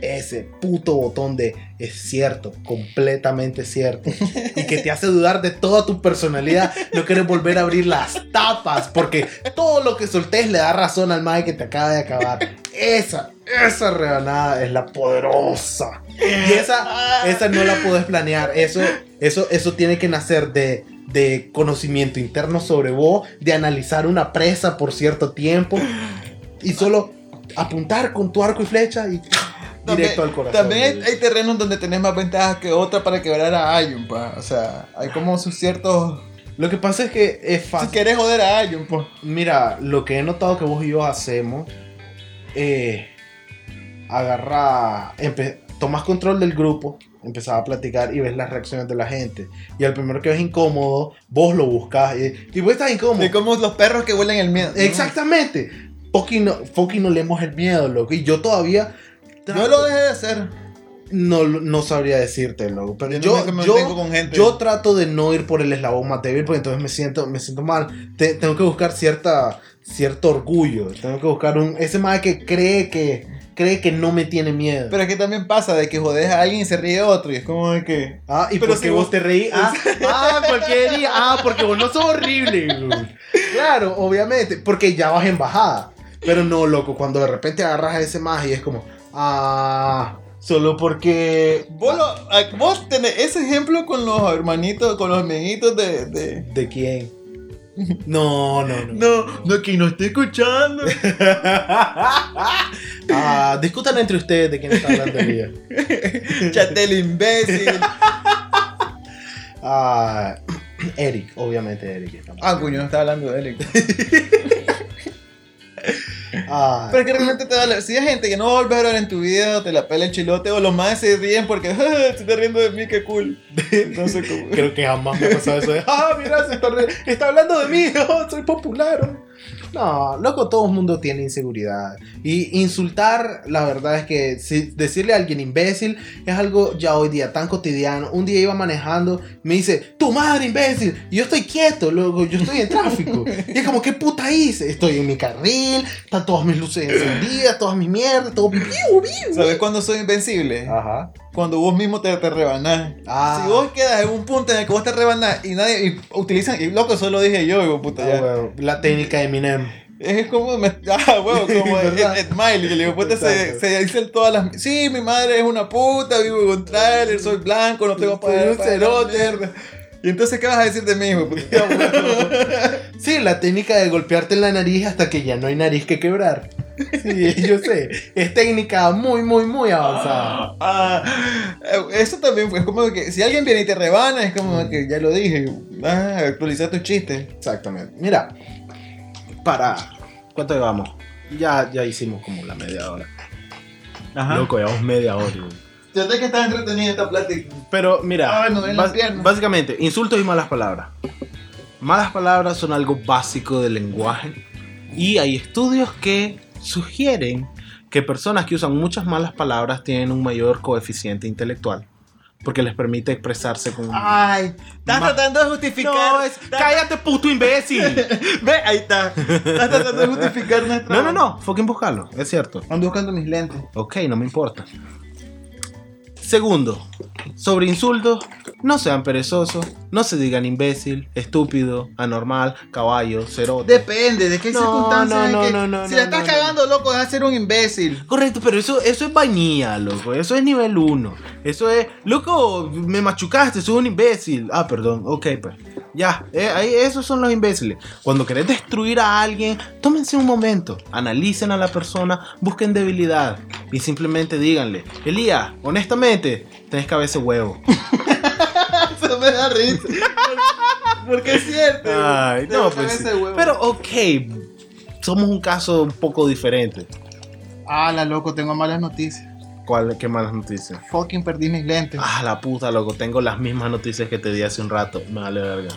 Speaker 1: Ese puto botón de es cierto, completamente cierto. Y que te hace dudar de toda tu personalidad. No quieres volver a abrir las tapas. Porque todo lo que soltés le da razón al mae que te acaba de acabar. Esa, esa rebanada es la poderosa. Y esa, esa no la puedes planear. Eso, eso, eso tiene que nacer de, de conocimiento interno sobre vos, de analizar una presa por cierto tiempo y solo apuntar con tu arco y flecha y directo al corazón.
Speaker 2: También hay, hay terrenos donde tenés más ventajas que otra para quebrar a alguien, pa. O sea, hay como sus ciertos.
Speaker 1: Lo que pasa es que es
Speaker 2: Si
Speaker 1: fácil.
Speaker 2: querés joder a alguien, pues.
Speaker 1: Mira, lo que he notado que vos y yo hacemos, eh, agarra, tomas control del grupo, empezás a platicar y ves las reacciones de la gente. Y al primero que ves incómodo, vos lo buscas y, y vos estás incómodo.
Speaker 2: De como los perros que huelen el miedo.
Speaker 1: Exactamente. Fucking no, fucking no leemos el miedo, loco. Y yo todavía
Speaker 2: Yo lo dejé de hacer.
Speaker 1: no, no sabría decirte, loco. Pero
Speaker 2: Yo,
Speaker 1: yo,
Speaker 2: me
Speaker 1: yo,
Speaker 2: con gente.
Speaker 1: yo trato de no ir por el eslabón más débil porque entonces me siento, me siento mal. Te- tengo que buscar cierta, cierto orgullo. Tengo que buscar un... Ese más que cree que, cree que no me tiene miedo.
Speaker 2: Pero es que también pasa de que jodes a alguien y se ríe otro. Y es como de que.
Speaker 1: ah, y
Speaker 2: pero
Speaker 1: porque
Speaker 2: si
Speaker 1: vos
Speaker 2: vos-
Speaker 1: te reí. Ah, ah, cualquier día. Ah, porque vos no sos horrible. Claro, obviamente. Porque ya vas en bajada. Pero no, loco, cuando de repente agarras a ese más y es como... Ah, solo porque...
Speaker 2: Vos, lo- a- vos tenés ese ejemplo con los hermanitos, con los amiguitos de. de...
Speaker 1: ¿De quién? No, no, no.
Speaker 2: No, no, que no esté escuchando.
Speaker 1: Ah, discutan entre ustedes de quién está hablando el día.
Speaker 2: Chatel imbécil.
Speaker 1: Ah, Eric, obviamente Eric.
Speaker 2: Ah, coño, no estaba hablando de él. Pero es que realmente te da la... Si hay gente que no va a volver a ver en tu vida, o te la pela el chilote, o los más se ríen porque "Ah, se está riendo de mí, qué cool. No sé cómo.
Speaker 1: creo que jamás me ha pasado eso de, ah, mira, se está, re- está hablando de mí, oh, soy popular. oh". No, loco, todo el mundo tiene inseguridad. Y insultar, la verdad es que si decirle a alguien imbécil es algo ya hoy día tan cotidiano. Un día iba manejando, me dice, tu madre imbécil. Y yo estoy quieto, loco, yo estoy en tráfico. y es como, ¿qué puta hice? Estoy en mi carril, están todas mis luces encendidas, todas mis mierdas, todo.
Speaker 2: ¿Sabes cuándo soy invencible?
Speaker 1: Ajá.
Speaker 2: Cuando vos mismo te, te rebanás.
Speaker 1: Ah.
Speaker 2: Si vos quedas en un punto en el que vos te rebanás y nadie y utilizan, y loco, eso lo dije yo, de puta.
Speaker 1: Ah,
Speaker 2: ya.
Speaker 1: huevo, La técnica de Eminem.
Speaker 2: Es como, me, ah, huevo, como Ed. Ed Miley, que le digo, puta, se, se dicen todas las. Sí, mi madre es una puta, vivo con trailer, soy blanco, no tengo para
Speaker 1: un cerote.
Speaker 2: Y entonces, ¿qué vas a decir de mí, hijo?
Speaker 1: Sí, la técnica de golpearte en la nariz hasta que ya no hay nariz que quebrar. Sí, yo sé. Es técnica muy, muy, muy avanzada.
Speaker 2: Ah, eh, eso también fue es como que si alguien viene y te rebana, es como que ya lo dije, ah, actualiza tu chiste.
Speaker 1: Exactamente. Mira, para. ¿Cuánto llevamos? Ya, ya hicimos como la media hora. Loco, llevamos media hora. güey.
Speaker 2: Yo sé que está entretenida esta plática.
Speaker 1: Pero mira, bas-
Speaker 2: piernas.
Speaker 1: básicamente, insultos y malas palabras. Malas palabras son algo básico del lenguaje. Y hay estudios que sugieren que personas que usan muchas malas palabras tienen un mayor coeficiente intelectual. Porque les permite expresarse con...
Speaker 2: Ay, estás tratando de justificar.
Speaker 1: no, es... ¡Cállate, puto imbécil!
Speaker 2: Ve, ahí está. Estás tratando de justificar nuestra.
Speaker 1: no, no, no, fucking buscarlo, es cierto.
Speaker 2: Ando buscando mis lentes.
Speaker 1: Ok, no me importa. Segundo, sobre insultos, no sean perezosos, no se digan imbécil, estúpido, anormal, caballo, cerote.
Speaker 2: Depende, ¿de qué
Speaker 1: No,
Speaker 2: circunstancias?
Speaker 1: no, no,
Speaker 2: que-
Speaker 1: no, no,
Speaker 2: si la estás cagando, loco, vas a ser un imbécil.
Speaker 1: Correcto, pero eso, eso es vainilla, loco. Eso es nivel 1. Eso es, loco, me machucaste, soy un imbécil. Ah, perdón, ok, pues. Ya, eh, ahí, esos son los imbéciles. Cuando querés destruir a alguien, tómense un momento, analicen a la persona, busquen debilidad y simplemente díganle, Elías, honestamente, tenés cabeza huevo.
Speaker 2: Eso me da risa. Porque es cierto.
Speaker 1: Ay, no, pues sí. Pero, ok, somos un caso un poco diferente.
Speaker 2: Ah, la loco, tengo malas noticias.
Speaker 1: ¿Cuál, ¿Qué malas noticias?
Speaker 2: Fucking perdí mis lentes.
Speaker 1: Ah, la puta, loco. Tengo las mismas noticias que te di hace un rato. Me vale verga.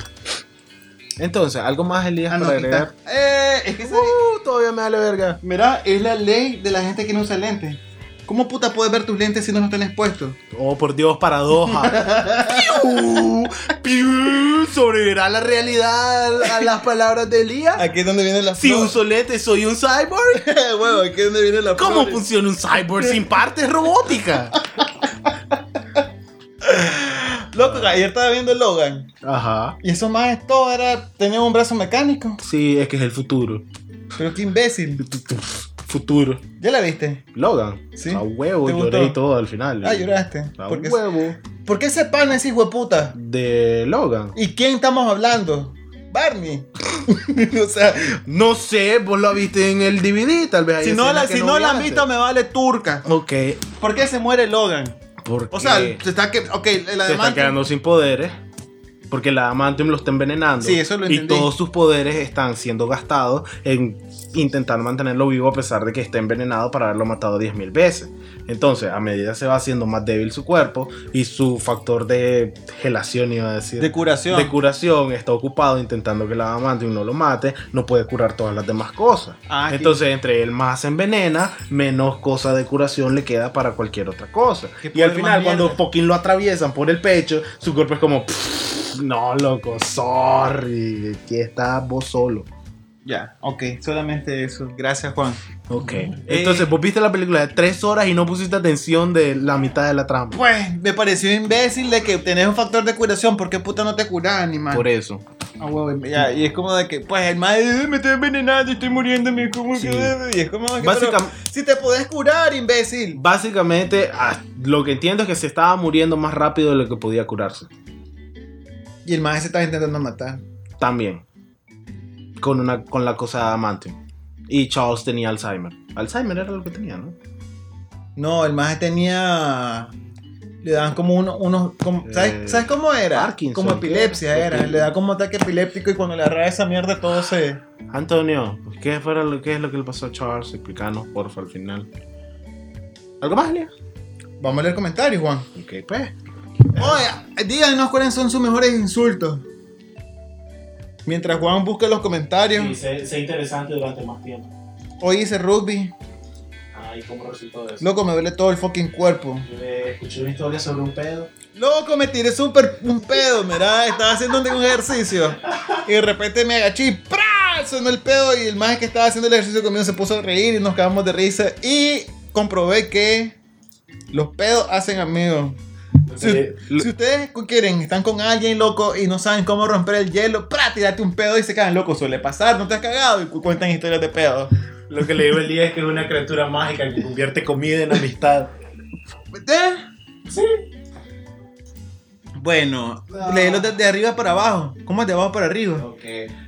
Speaker 1: Entonces, ¿algo más, Elías,
Speaker 2: Ah, no,
Speaker 1: para
Speaker 2: aquí
Speaker 1: agregar?
Speaker 2: Eh, es que
Speaker 1: Uh, todavía me vale verga.
Speaker 2: Mira, es la ley de la gente que no usa lentes. ¿Cómo puta puedes ver tus lentes si no los tenés puestos?
Speaker 1: Oh, por Dios, paradoja. Piu, piu, Sobrevivirá la realidad a las palabras de Elías.
Speaker 2: Aquí es donde viene la
Speaker 1: Si uso lentes, soy un cyborg.
Speaker 2: Huevo, aquí es donde viene la
Speaker 1: ¿Cómo
Speaker 2: flor.
Speaker 1: funciona un cyborg sin partes robóticas?
Speaker 2: Loco, ayer estaba viendo Logan.
Speaker 1: Ajá.
Speaker 2: Y eso más es todo, era tener un brazo mecánico.
Speaker 1: Sí, es que es el futuro.
Speaker 2: Pero qué imbécil.
Speaker 1: Futuro.
Speaker 2: ¿Ya la viste?
Speaker 1: Logan.
Speaker 2: Sí.
Speaker 1: A huevo,
Speaker 2: ¿Te
Speaker 1: lloré
Speaker 2: gustó?
Speaker 1: y todo al final.
Speaker 2: Ah, lloraste.
Speaker 1: A
Speaker 2: ¿Por qué,
Speaker 1: huevo.
Speaker 2: ¿Por qué ese pan es hijo de puta?
Speaker 1: De Logan.
Speaker 2: ¿Y quién estamos hablando? Barney. o sea,
Speaker 1: No sé, vos lo viste en el DVD, tal vez.
Speaker 2: si no, la, si no la han visto, me vale turca.
Speaker 1: Ok.
Speaker 2: ¿Por qué se muere Logan?
Speaker 1: Porque
Speaker 2: O sea, se está que. Ok, la
Speaker 1: se está quedando sin poderes. Porque la Adamantium lo está envenenando.
Speaker 2: Sí, eso lo
Speaker 1: Y
Speaker 2: entendí.
Speaker 1: todos sus poderes están siendo gastados en intentar mantenerlo vivo a pesar de que está envenenado para haberlo matado 10.000 veces. Entonces, a medida se va haciendo más débil su cuerpo y su factor de gelación, iba a decir.
Speaker 2: De curación.
Speaker 1: de curación está ocupado intentando que la Adamantium no lo mate, no puede curar todas las demás cosas.
Speaker 2: Ah.
Speaker 1: Entonces, entre él más se envenena, menos cosa de curación le queda para cualquier otra cosa. Y al final, cuando. Pokin lo atraviesan por el pecho, su cuerpo es como, "Pff, no, loco, sorry, aquí estás vos solo.
Speaker 2: Ya, ok, solamente eso. Gracias, Juan.
Speaker 1: Ok. Entonces, vos viste la película de tres horas y no pusiste atención de la mitad de la trama.
Speaker 2: Pues me pareció imbécil de que tenés un factor de curación. ¿Por qué puta no te curas, animal?
Speaker 1: Por eso.
Speaker 2: Ah, huevo, ya, y es como de que, pues el madre me estoy envenenando y estoy muriéndome. como
Speaker 1: Sí.
Speaker 2: que. Y es como de que.
Speaker 1: Básicam-
Speaker 2: pero si te podés curar, imbécil.
Speaker 1: Básicamente, ah, lo que entiendo es que se estaba muriendo más rápido de lo que podía curarse.
Speaker 2: Y el madre se estaba intentando matar.
Speaker 1: También. Con, una, con la cosa de Adamantium. Y Charles tenía Alzheimer. Alzheimer era lo que tenía, ¿no?
Speaker 2: No, el maje tenía. Le daban como uno- unos. como- ¿sabes,
Speaker 1: Eh,
Speaker 2: ¿Sabes cómo era?
Speaker 1: Parkinson,
Speaker 2: como epilepsia era. Le da como ataque epiléptico y cuando le agarra esa mierda todo se.
Speaker 1: Antonio, ¿qué, fuera lo, ¿qué es lo que le pasó a Charles? Explícanos, porfa, al final. ¿Algo más, Elia?
Speaker 2: Vamos a leer comentarios, Juan.
Speaker 1: Ok, pues.
Speaker 2: Oye, díganos cuáles son sus mejores insultos. Mientras Juan busca los comentarios.
Speaker 1: sé, sé interesante durante más tiempo.
Speaker 2: Hoy hice rugby.
Speaker 1: Ah, ¿y cómo resultó eso?
Speaker 2: Loco, me duele todo el fucking cuerpo.
Speaker 1: escuché una historia sobre un pedo.
Speaker 2: Loco, me tiré súper un pedo, mira, estaba haciendo un ejercicio. Y de repente me agaché y ¡pra! Sonó el pedo y el más que estaba haciendo el ejercicio conmigo se puso a reír y nos cagamos de risa. Y comprobé que los pedos hacen amigos. Si, si ustedes quieren, están con alguien loco y no saben cómo romper el hielo, ¡pra! Tírate un pedo y se cagan loco. Suele pasar, no te has cagado y cu- cuentan historias de pedo.
Speaker 1: Lo que le digo el día es que es una criatura mágica que convierte comida en amistad.
Speaker 2: ¿Eh? Sí. Bueno, léelo desde arriba para abajo. ¿Cómo es de abajo para arriba?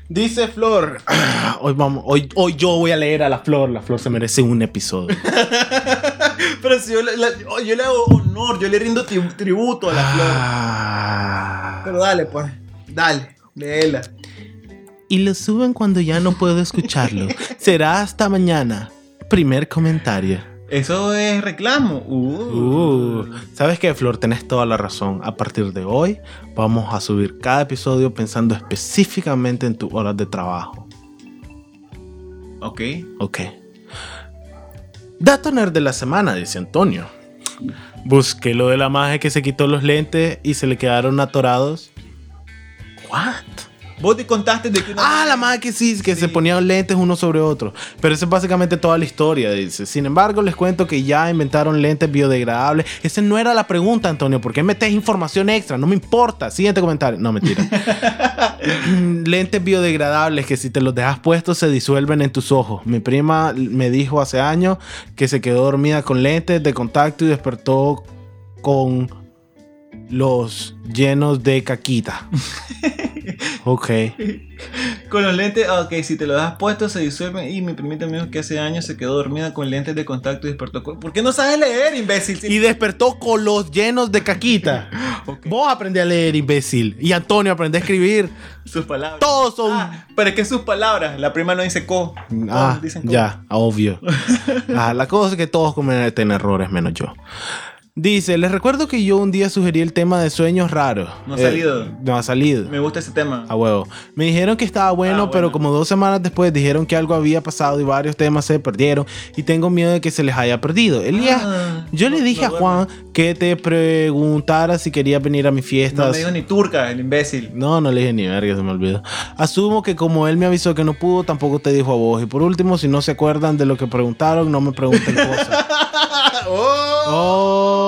Speaker 1: Dice Flor. "Ah, Hoy, vamos, hoy, hoy yo voy a leer a la Flor. La Flor se merece un episodio.
Speaker 2: Pero si yo le, la- oh, yo le hago honor, yo le rindo tri- tributo a la flor.
Speaker 1: Ah.
Speaker 2: Pero dale, pues. Dale, léela.
Speaker 1: Y lo suben cuando ya no puedo escucharlo. Será hasta mañana. Primer comentario.
Speaker 2: Eso es reclamo. Uh.
Speaker 1: Uh, ¿Sabes qué, Flor? Tenés toda la razón. A partir de hoy vamos a subir cada episodio pensando específicamente en tus horas de trabajo.
Speaker 2: Ok.
Speaker 1: Ok. Dato nerd de la semana, dice Antonio. Busqué lo de la magia que se quitó los lentes y se le quedaron atorados. ¿What?
Speaker 2: Vos te contaste de que una.
Speaker 1: Ah, la magia que sí, que se ponían lentes uno sobre otro. Pero esa es básicamente toda la historia, dice. Sin embargo, les cuento que ya inventaron lentes biodegradables. Esa no era la pregunta, Antonio. ¿Por qué metes información extra? No me importa. Siguiente comentario. No, mentira. lentes biodegradables que si te los dejas puestos se disuelven en tus ojos. Mi prima me dijo hace años que se quedó dormida con lentes de contacto y despertó con los llenos de caquita. ok.
Speaker 2: Con los lentes, ok, si te lo das puesto se disuelven. Y mi primita me dijo que hace años se quedó dormida con lentes de contacto y despertó. con- ¿Por qué no sabes leer, imbécil?
Speaker 1: Y despertó con los llenos de caquita. Vos aprendí a leer, imbécil. Y Antonio aprendí a escribir.
Speaker 2: Sus palabras.
Speaker 1: Todos son.
Speaker 2: Ah, pero es que sus palabras. La prima no dice co.
Speaker 1: Ah,
Speaker 2: dicen co.
Speaker 1: ya, obvio. Ah, la cosa es que todos cometen errores menos yo. Dice, les recuerdo que yo un día sugerí el tema de sueños raros.
Speaker 2: No ha
Speaker 1: Eh,
Speaker 2: salido.
Speaker 1: No ha salido.
Speaker 2: Me gusta ese tema.
Speaker 1: A huevo. Me dijeron que estaba bueno,
Speaker 2: Ah,
Speaker 1: pero como dos semanas después dijeron que algo había pasado y varios temas se perdieron y tengo miedo de que se les haya perdido. Elías,
Speaker 2: Ah,
Speaker 1: yo le dije
Speaker 2: no
Speaker 1: a Juan que te preguntara si quería venir a mi fiesta.
Speaker 2: No me dijo ni turca, el imbécil.
Speaker 1: No, no le dije ni verga, se me olvidó. Asumo que como él me avisó que no pudo, tampoco te dijo a vos. Y por último, si no se acuerdan de lo que preguntaron, no me pregunten cosas. Oh.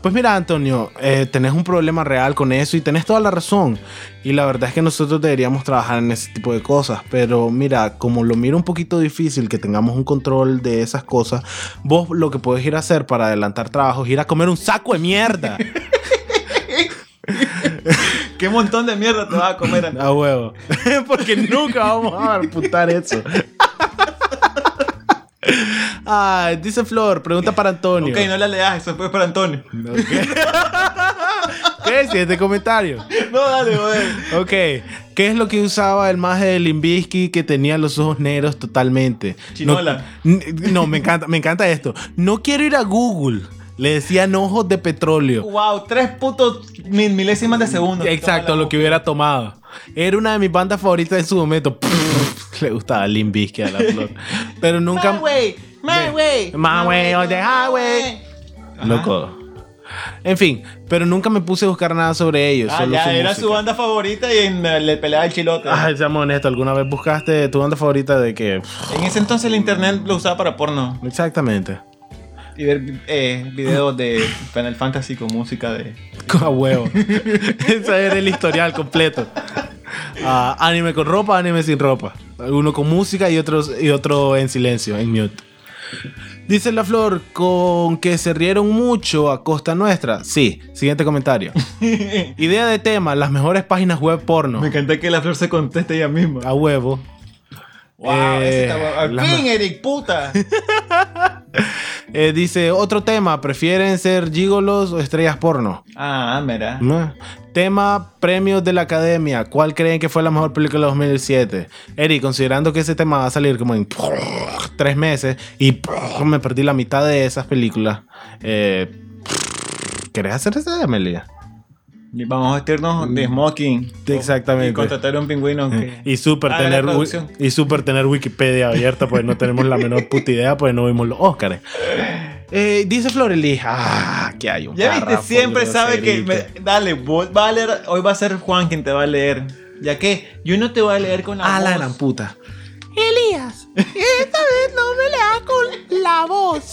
Speaker 1: Pues mira, Antonio, eh, tenés un problema real con eso y tenés toda la razón. Y la verdad es que nosotros deberíamos trabajar en ese tipo de cosas. Pero mira, como lo miro un poquito difícil que tengamos un control de esas cosas, vos lo que puedes ir a hacer para adelantar trabajo es ir a comer un saco de mierda.
Speaker 2: Qué montón de mierda te vas a comer. Antonio.
Speaker 1: A huevo. Porque nunca vamos a apuntar eso. Ay, dice Flor, pregunta para Antonio.
Speaker 2: Ok, no la leas, eso fue para Antonio.
Speaker 1: ¿Qué es este comentario?
Speaker 2: No, dale, joder.
Speaker 1: Ok, ¿qué es lo que usaba el maje de Limbisky que tenía los ojos negros totalmente?
Speaker 2: Chinola.
Speaker 1: No, me encanta, me encanta esto. No quiero ir a Google. Le decían ojos de petróleo.
Speaker 2: Wow, tres putos mil milésimas de segundo.
Speaker 1: Exacto, lo que hubiera tomado. Era una de mis bandas favoritas en su momento. Le gustaba Limbisky a la flor. Pero nunca.
Speaker 2: My way. My way
Speaker 1: on the highway.
Speaker 2: Ajá.
Speaker 1: Loco. En fin, pero nunca me puse a buscar nada sobre ellos.
Speaker 2: Ah,
Speaker 1: solo
Speaker 2: ya,
Speaker 1: su
Speaker 2: era
Speaker 1: música.
Speaker 2: su banda favorita y en- le peleaba el chilote.
Speaker 1: Ay, seamos honestos, ¿alguna vez buscaste tu banda favorita de qué?
Speaker 2: En ese entonces el internet lo usaba para porno.
Speaker 1: Exactamente.
Speaker 2: Y ver eh, videos de Final Fantasy con música de.
Speaker 1: A huevo. Ese era el historial completo. Ah, anime con ropa, anime sin ropa. Uno con música y, otros, y otro en silencio, en mute. Dice la flor, con que se rieron mucho a costa nuestra. Sí, siguiente comentario. Idea de tema, las mejores páginas web porno.
Speaker 2: Me encanta que la flor se conteste ella misma.
Speaker 1: A huevo.
Speaker 2: Wow,
Speaker 1: Eh,
Speaker 2: ese está bueno. Al fin, Eric, puta.
Speaker 1: Eh, dice, otro tema, ¿prefieren ser gigolos o estrellas porno?
Speaker 2: ah, mira.
Speaker 1: No. Tema premios de la academia. ¿Cuál creen que fue la mejor película de 2007? Eri, considerando que ese tema va a salir como en tres meses y me perdí la mitad de esas películas. Eh, ¿Querés hacer esa, Amelia?
Speaker 2: Y vamos a vestirnos de smoking.
Speaker 1: Exactamente.
Speaker 2: Y contratar a un pingüino que.
Speaker 1: Y super,
Speaker 2: Ah, de la
Speaker 1: tener, y super tener Wikipedia abierta, pues no tenemos la menor puta idea, pues no vimos los Óscares. Eh, dice Florely, ah, que hay un
Speaker 2: Ya viste, siempre sabe que. me- dale, vos, va a leer. Hoy va a ser Juan quien te va a leer. Ya que yo no te voy a leer con la
Speaker 1: Ah, la gran puta. Elías, esta vez no me leas con la voz.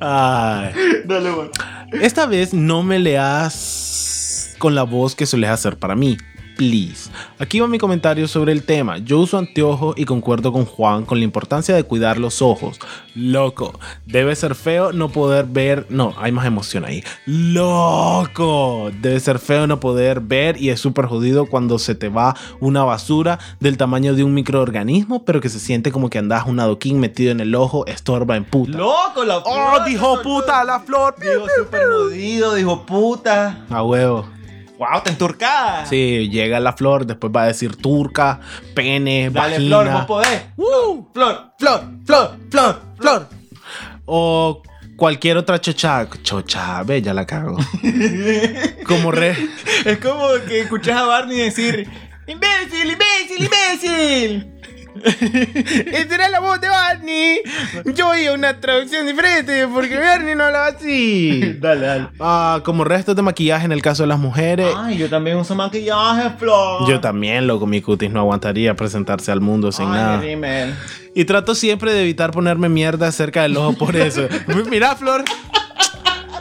Speaker 1: Ay.
Speaker 2: Dale, Juan.
Speaker 1: Esta vez no me leas con la voz que sueles hacer para mí. Please. Aquí va mi comentario sobre el tema. Yo uso anteojos y concuerdo con Juan con la importancia de cuidar los ojos. Loco, debe ser feo no poder ver. No, hay más emoción ahí. Loco, debe ser feo no poder ver y es súper jodido cuando se te va una basura del tamaño de un microorganismo, pero que se siente como que andas un adoquín metido en el ojo, estorba en puta.
Speaker 2: Loco, la
Speaker 1: ¡Oh, dijo puta la flor!
Speaker 2: Dijo súper jodido, dijo puta.
Speaker 1: A huevo.
Speaker 2: Wow, está enturcada.
Speaker 1: Sí, llega la flor, después va a decir turca, pene,
Speaker 2: Dale,
Speaker 1: vagina.
Speaker 2: Flor, vos podés.
Speaker 1: ¡Uh!
Speaker 2: Flor.
Speaker 1: flor, flor, flor, flor. O cualquier otra chocha. Chocha, ve, ya la cago. Como re.
Speaker 2: Es como que escuchas a Barney decir: ¡Imbécil, imbécil, imbécil!
Speaker 1: Esa la voz de Barney. Yo oí una traducción diferente porque Barney no hablaba así.
Speaker 2: Dale, dale.
Speaker 1: Ah, como restos de maquillaje en el caso de las mujeres.
Speaker 2: Ay, yo también uso maquillaje, Flor.
Speaker 1: Yo también, loco, mi cutis no aguantaría presentarse al mundo sin
Speaker 2: Ay,
Speaker 1: nada.
Speaker 2: Rimmel.
Speaker 1: Y trato siempre de evitar ponerme mierda cerca del ojo por eso. Mira, Flor.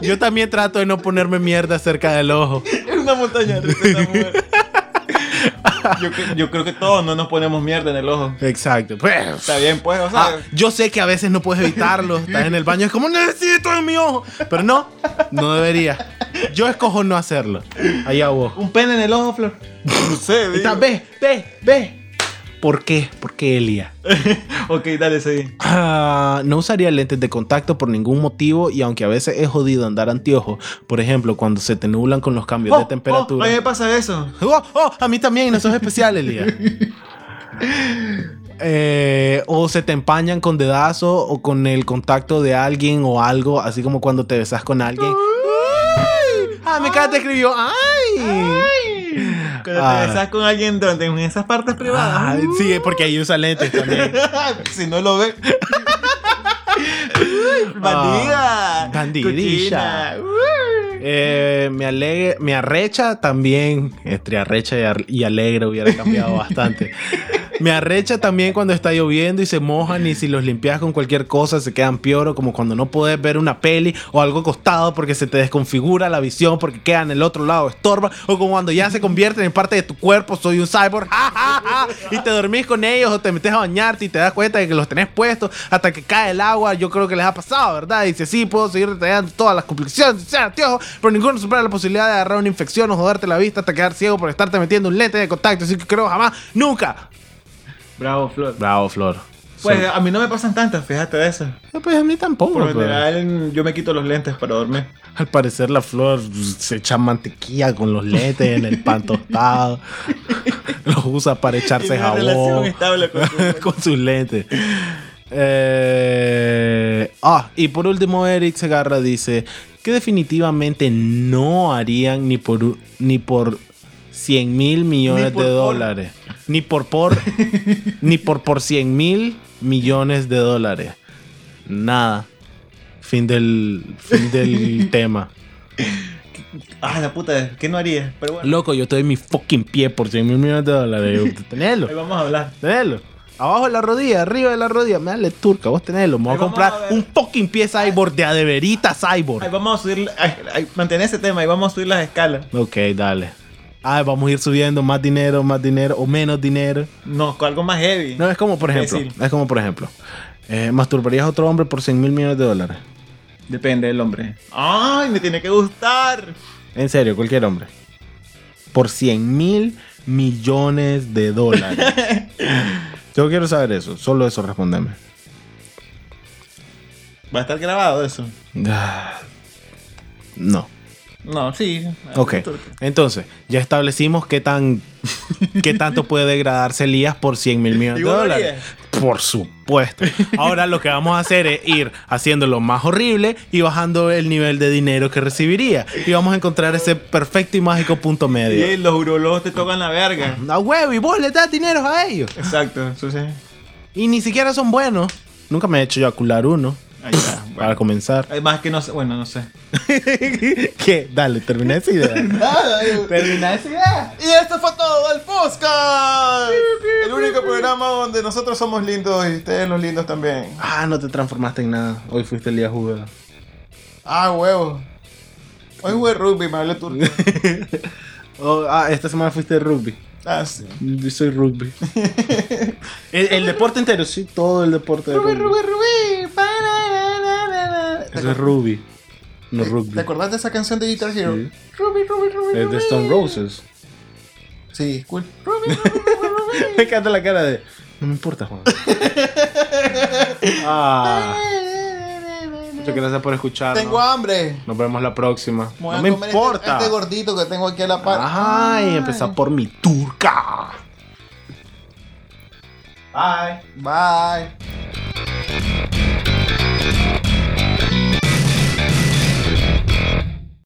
Speaker 1: Yo también trato de no ponerme mierda cerca del ojo.
Speaker 2: Es una montaña mujer. Yo, cre- yo creo que todos no nos ponemos mierda en el ojo.
Speaker 1: Exacto. Pues.
Speaker 2: Está bien, pues, o sea.
Speaker 1: Ah, yo sé que a veces no puedes evitarlo. Estás en el baño, es como necesito en mi ojo. Pero no, no debería. Yo escojo no hacerlo. Allá vos.
Speaker 2: Un pene en el ojo, Flor. No sé.
Speaker 1: Está, ve, ve, ve. ¿Por qué? ¿Por qué, Elia?
Speaker 2: Ok, dale, seguí.
Speaker 1: Ah, no usaría lentes de contacto por ningún motivo y aunque a veces es jodido andar anteojos, por ejemplo, cuando se te nublan con los cambios de
Speaker 2: Oh,
Speaker 1: temperatura.
Speaker 2: oh, a mí me pasa eso.
Speaker 1: Oh, oh, a mí también, no sos especial, Elia. Eh, o se te empañan con dedazo o con el contacto de alguien o algo, así como cuando te besas con alguien. Ah, mi cara te escribió. ¡Ay!
Speaker 2: Cuando
Speaker 1: Ah.
Speaker 2: te besas con alguien donde en esas partes privadas.
Speaker 1: Ay, sí, porque ahí usa lentes también.
Speaker 2: si no lo ve. Bandida.
Speaker 1: Ah, bandidilla.
Speaker 2: Cochina.
Speaker 1: Eh, me, alegre, me arrecha también. Entre arrecha y, ar- alegre hubiera cambiado bastante. Me arrecha también cuando está lloviendo y se mojan y si los limpias con cualquier cosa se quedan peor como cuando no puedes ver una peli o algo acostado porque se te desconfigura la visión porque queda en el otro lado, estorba o como cuando ya se convierten en parte de tu cuerpo, soy un cyborg, ja, ja, ja, y te dormís con ellos o te metes a bañarte y te das cuenta de que los tenés puestos hasta que cae el agua, yo creo que les ha pasado, ¿verdad? Y dice, sí, puedo seguir detallando todas las complicaciones, o sea, tío, pero ninguno supera la posibilidad de agarrar una infección o joderte la vista hasta quedar ciego por estarte metiendo un lente de contacto, así que creo jamás, nunca.
Speaker 2: Bravo, Flor.
Speaker 1: Bravo, Flor.
Speaker 2: Pues a mí no me pasan tantas, fíjate de eso.
Speaker 1: pues a mí tampoco.
Speaker 2: Por lo
Speaker 1: pues.
Speaker 2: general, yo me quito los lentes para dormir.
Speaker 1: Al parecer la flor se echa mantequilla con los lentes en el pan tostado. los usa para echarse
Speaker 2: relación
Speaker 1: jabón
Speaker 2: estable con su-
Speaker 1: con sus lentes. Eh, ah, y por último Eric Segarra dice que definitivamente no harían ni por ni por 100 mil millones de
Speaker 2: por.
Speaker 1: dólares. Ni por por ni por por 100 mil millones de dólares. Nada. Fin del, fin del tema.
Speaker 2: Ah, la puta, ¿qué no haría? Pero bueno,
Speaker 1: Loco, yo te doy mi fucking pie por 100 mil millones de dólares. Tenelo,
Speaker 2: ahí vamos a hablar.
Speaker 1: tenelo. Abajo de la rodilla, arriba de la rodilla. Me dale turca, vos tenelo. Me voy a comprar
Speaker 2: a
Speaker 1: un fucking pie cyborg de adeverita cyborg.
Speaker 2: Ahí vamos a subir, ay, ay, mantén ese tema, ahí vamos a subir las escalas.
Speaker 1: Ok, dale. Ah, vamos a ir subiendo más dinero, más dinero o menos dinero.
Speaker 2: No, con algo más heavy.
Speaker 1: No, es como por ejemplo.
Speaker 2: Imbécil.
Speaker 1: Es como por ejemplo. Eh, ¿Masturbarías a otro hombre por 100 mil millones de dólares?
Speaker 2: Depende del hombre. Ay, me tiene que gustar.
Speaker 1: En serio, cualquier hombre. Por 100 mil millones de dólares. Yo quiero saber eso. Solo eso respondeme.
Speaker 2: Va a estar grabado eso.
Speaker 1: Ah, No.
Speaker 2: No, sí.
Speaker 1: Ok. Entonces, ya establecimos qué tan qué tanto puede degradarse Elías por 100 mil millones
Speaker 2: ¿Y
Speaker 1: de dólares. Por supuesto. Ahora lo que vamos a hacer es ir haciéndolo más horrible y bajando el nivel de dinero que recibiría. Y vamos a encontrar ese perfecto y mágico punto medio.
Speaker 2: Sí, los urologos te tocan la verga.
Speaker 1: A huevo, y vos le das dinero a ellos.
Speaker 2: Exacto, eso sí.
Speaker 1: Y ni siquiera son buenos. Nunca me he hecho eyacular uno.
Speaker 2: Ahí está.
Speaker 1: Para
Speaker 2: Bueno.
Speaker 1: comenzar.
Speaker 2: Además que no sé, bueno, no sé.
Speaker 1: ¿Qué? Dale, termina esa idea.
Speaker 2: Termina esa idea. Y esto fue todo el Podcast. El único programa donde nosotros somos lindos y ustedes los lindos también.
Speaker 1: Ah, no te transformaste en nada. Hoy fuiste el día jugado.
Speaker 2: Ah, huevo. Hoy jugué rugby, me hablé turco.
Speaker 1: Oh, ah, esta semana fuiste rugby.
Speaker 2: Ah, sí.
Speaker 1: Yo soy rugby. el, el deporte entero, sí, todo el deporte de
Speaker 2: Rugby,
Speaker 1: rugby.
Speaker 2: rugby.
Speaker 1: Eso es rugby, no rugby.
Speaker 2: ¿Te acordás de esa canción de Guitar Hero?
Speaker 1: Sí.
Speaker 2: Ruby, Ruby, Ruby.
Speaker 1: Es de Stone Roses.
Speaker 2: Sí, cool. Ruby, Ruby, Ruby, Ruby.
Speaker 1: Me encanta la cara de. No me importa, Juan. ah, muchas gracias por escuchar.
Speaker 2: Tengo hambre.
Speaker 1: Nos vemos la próxima.
Speaker 2: Voy
Speaker 1: No me
Speaker 2: este-
Speaker 1: importa.
Speaker 2: Este, gordito que tengo aquí a la par.
Speaker 1: Ay, empezar por mi turca.
Speaker 2: Bye. Bye.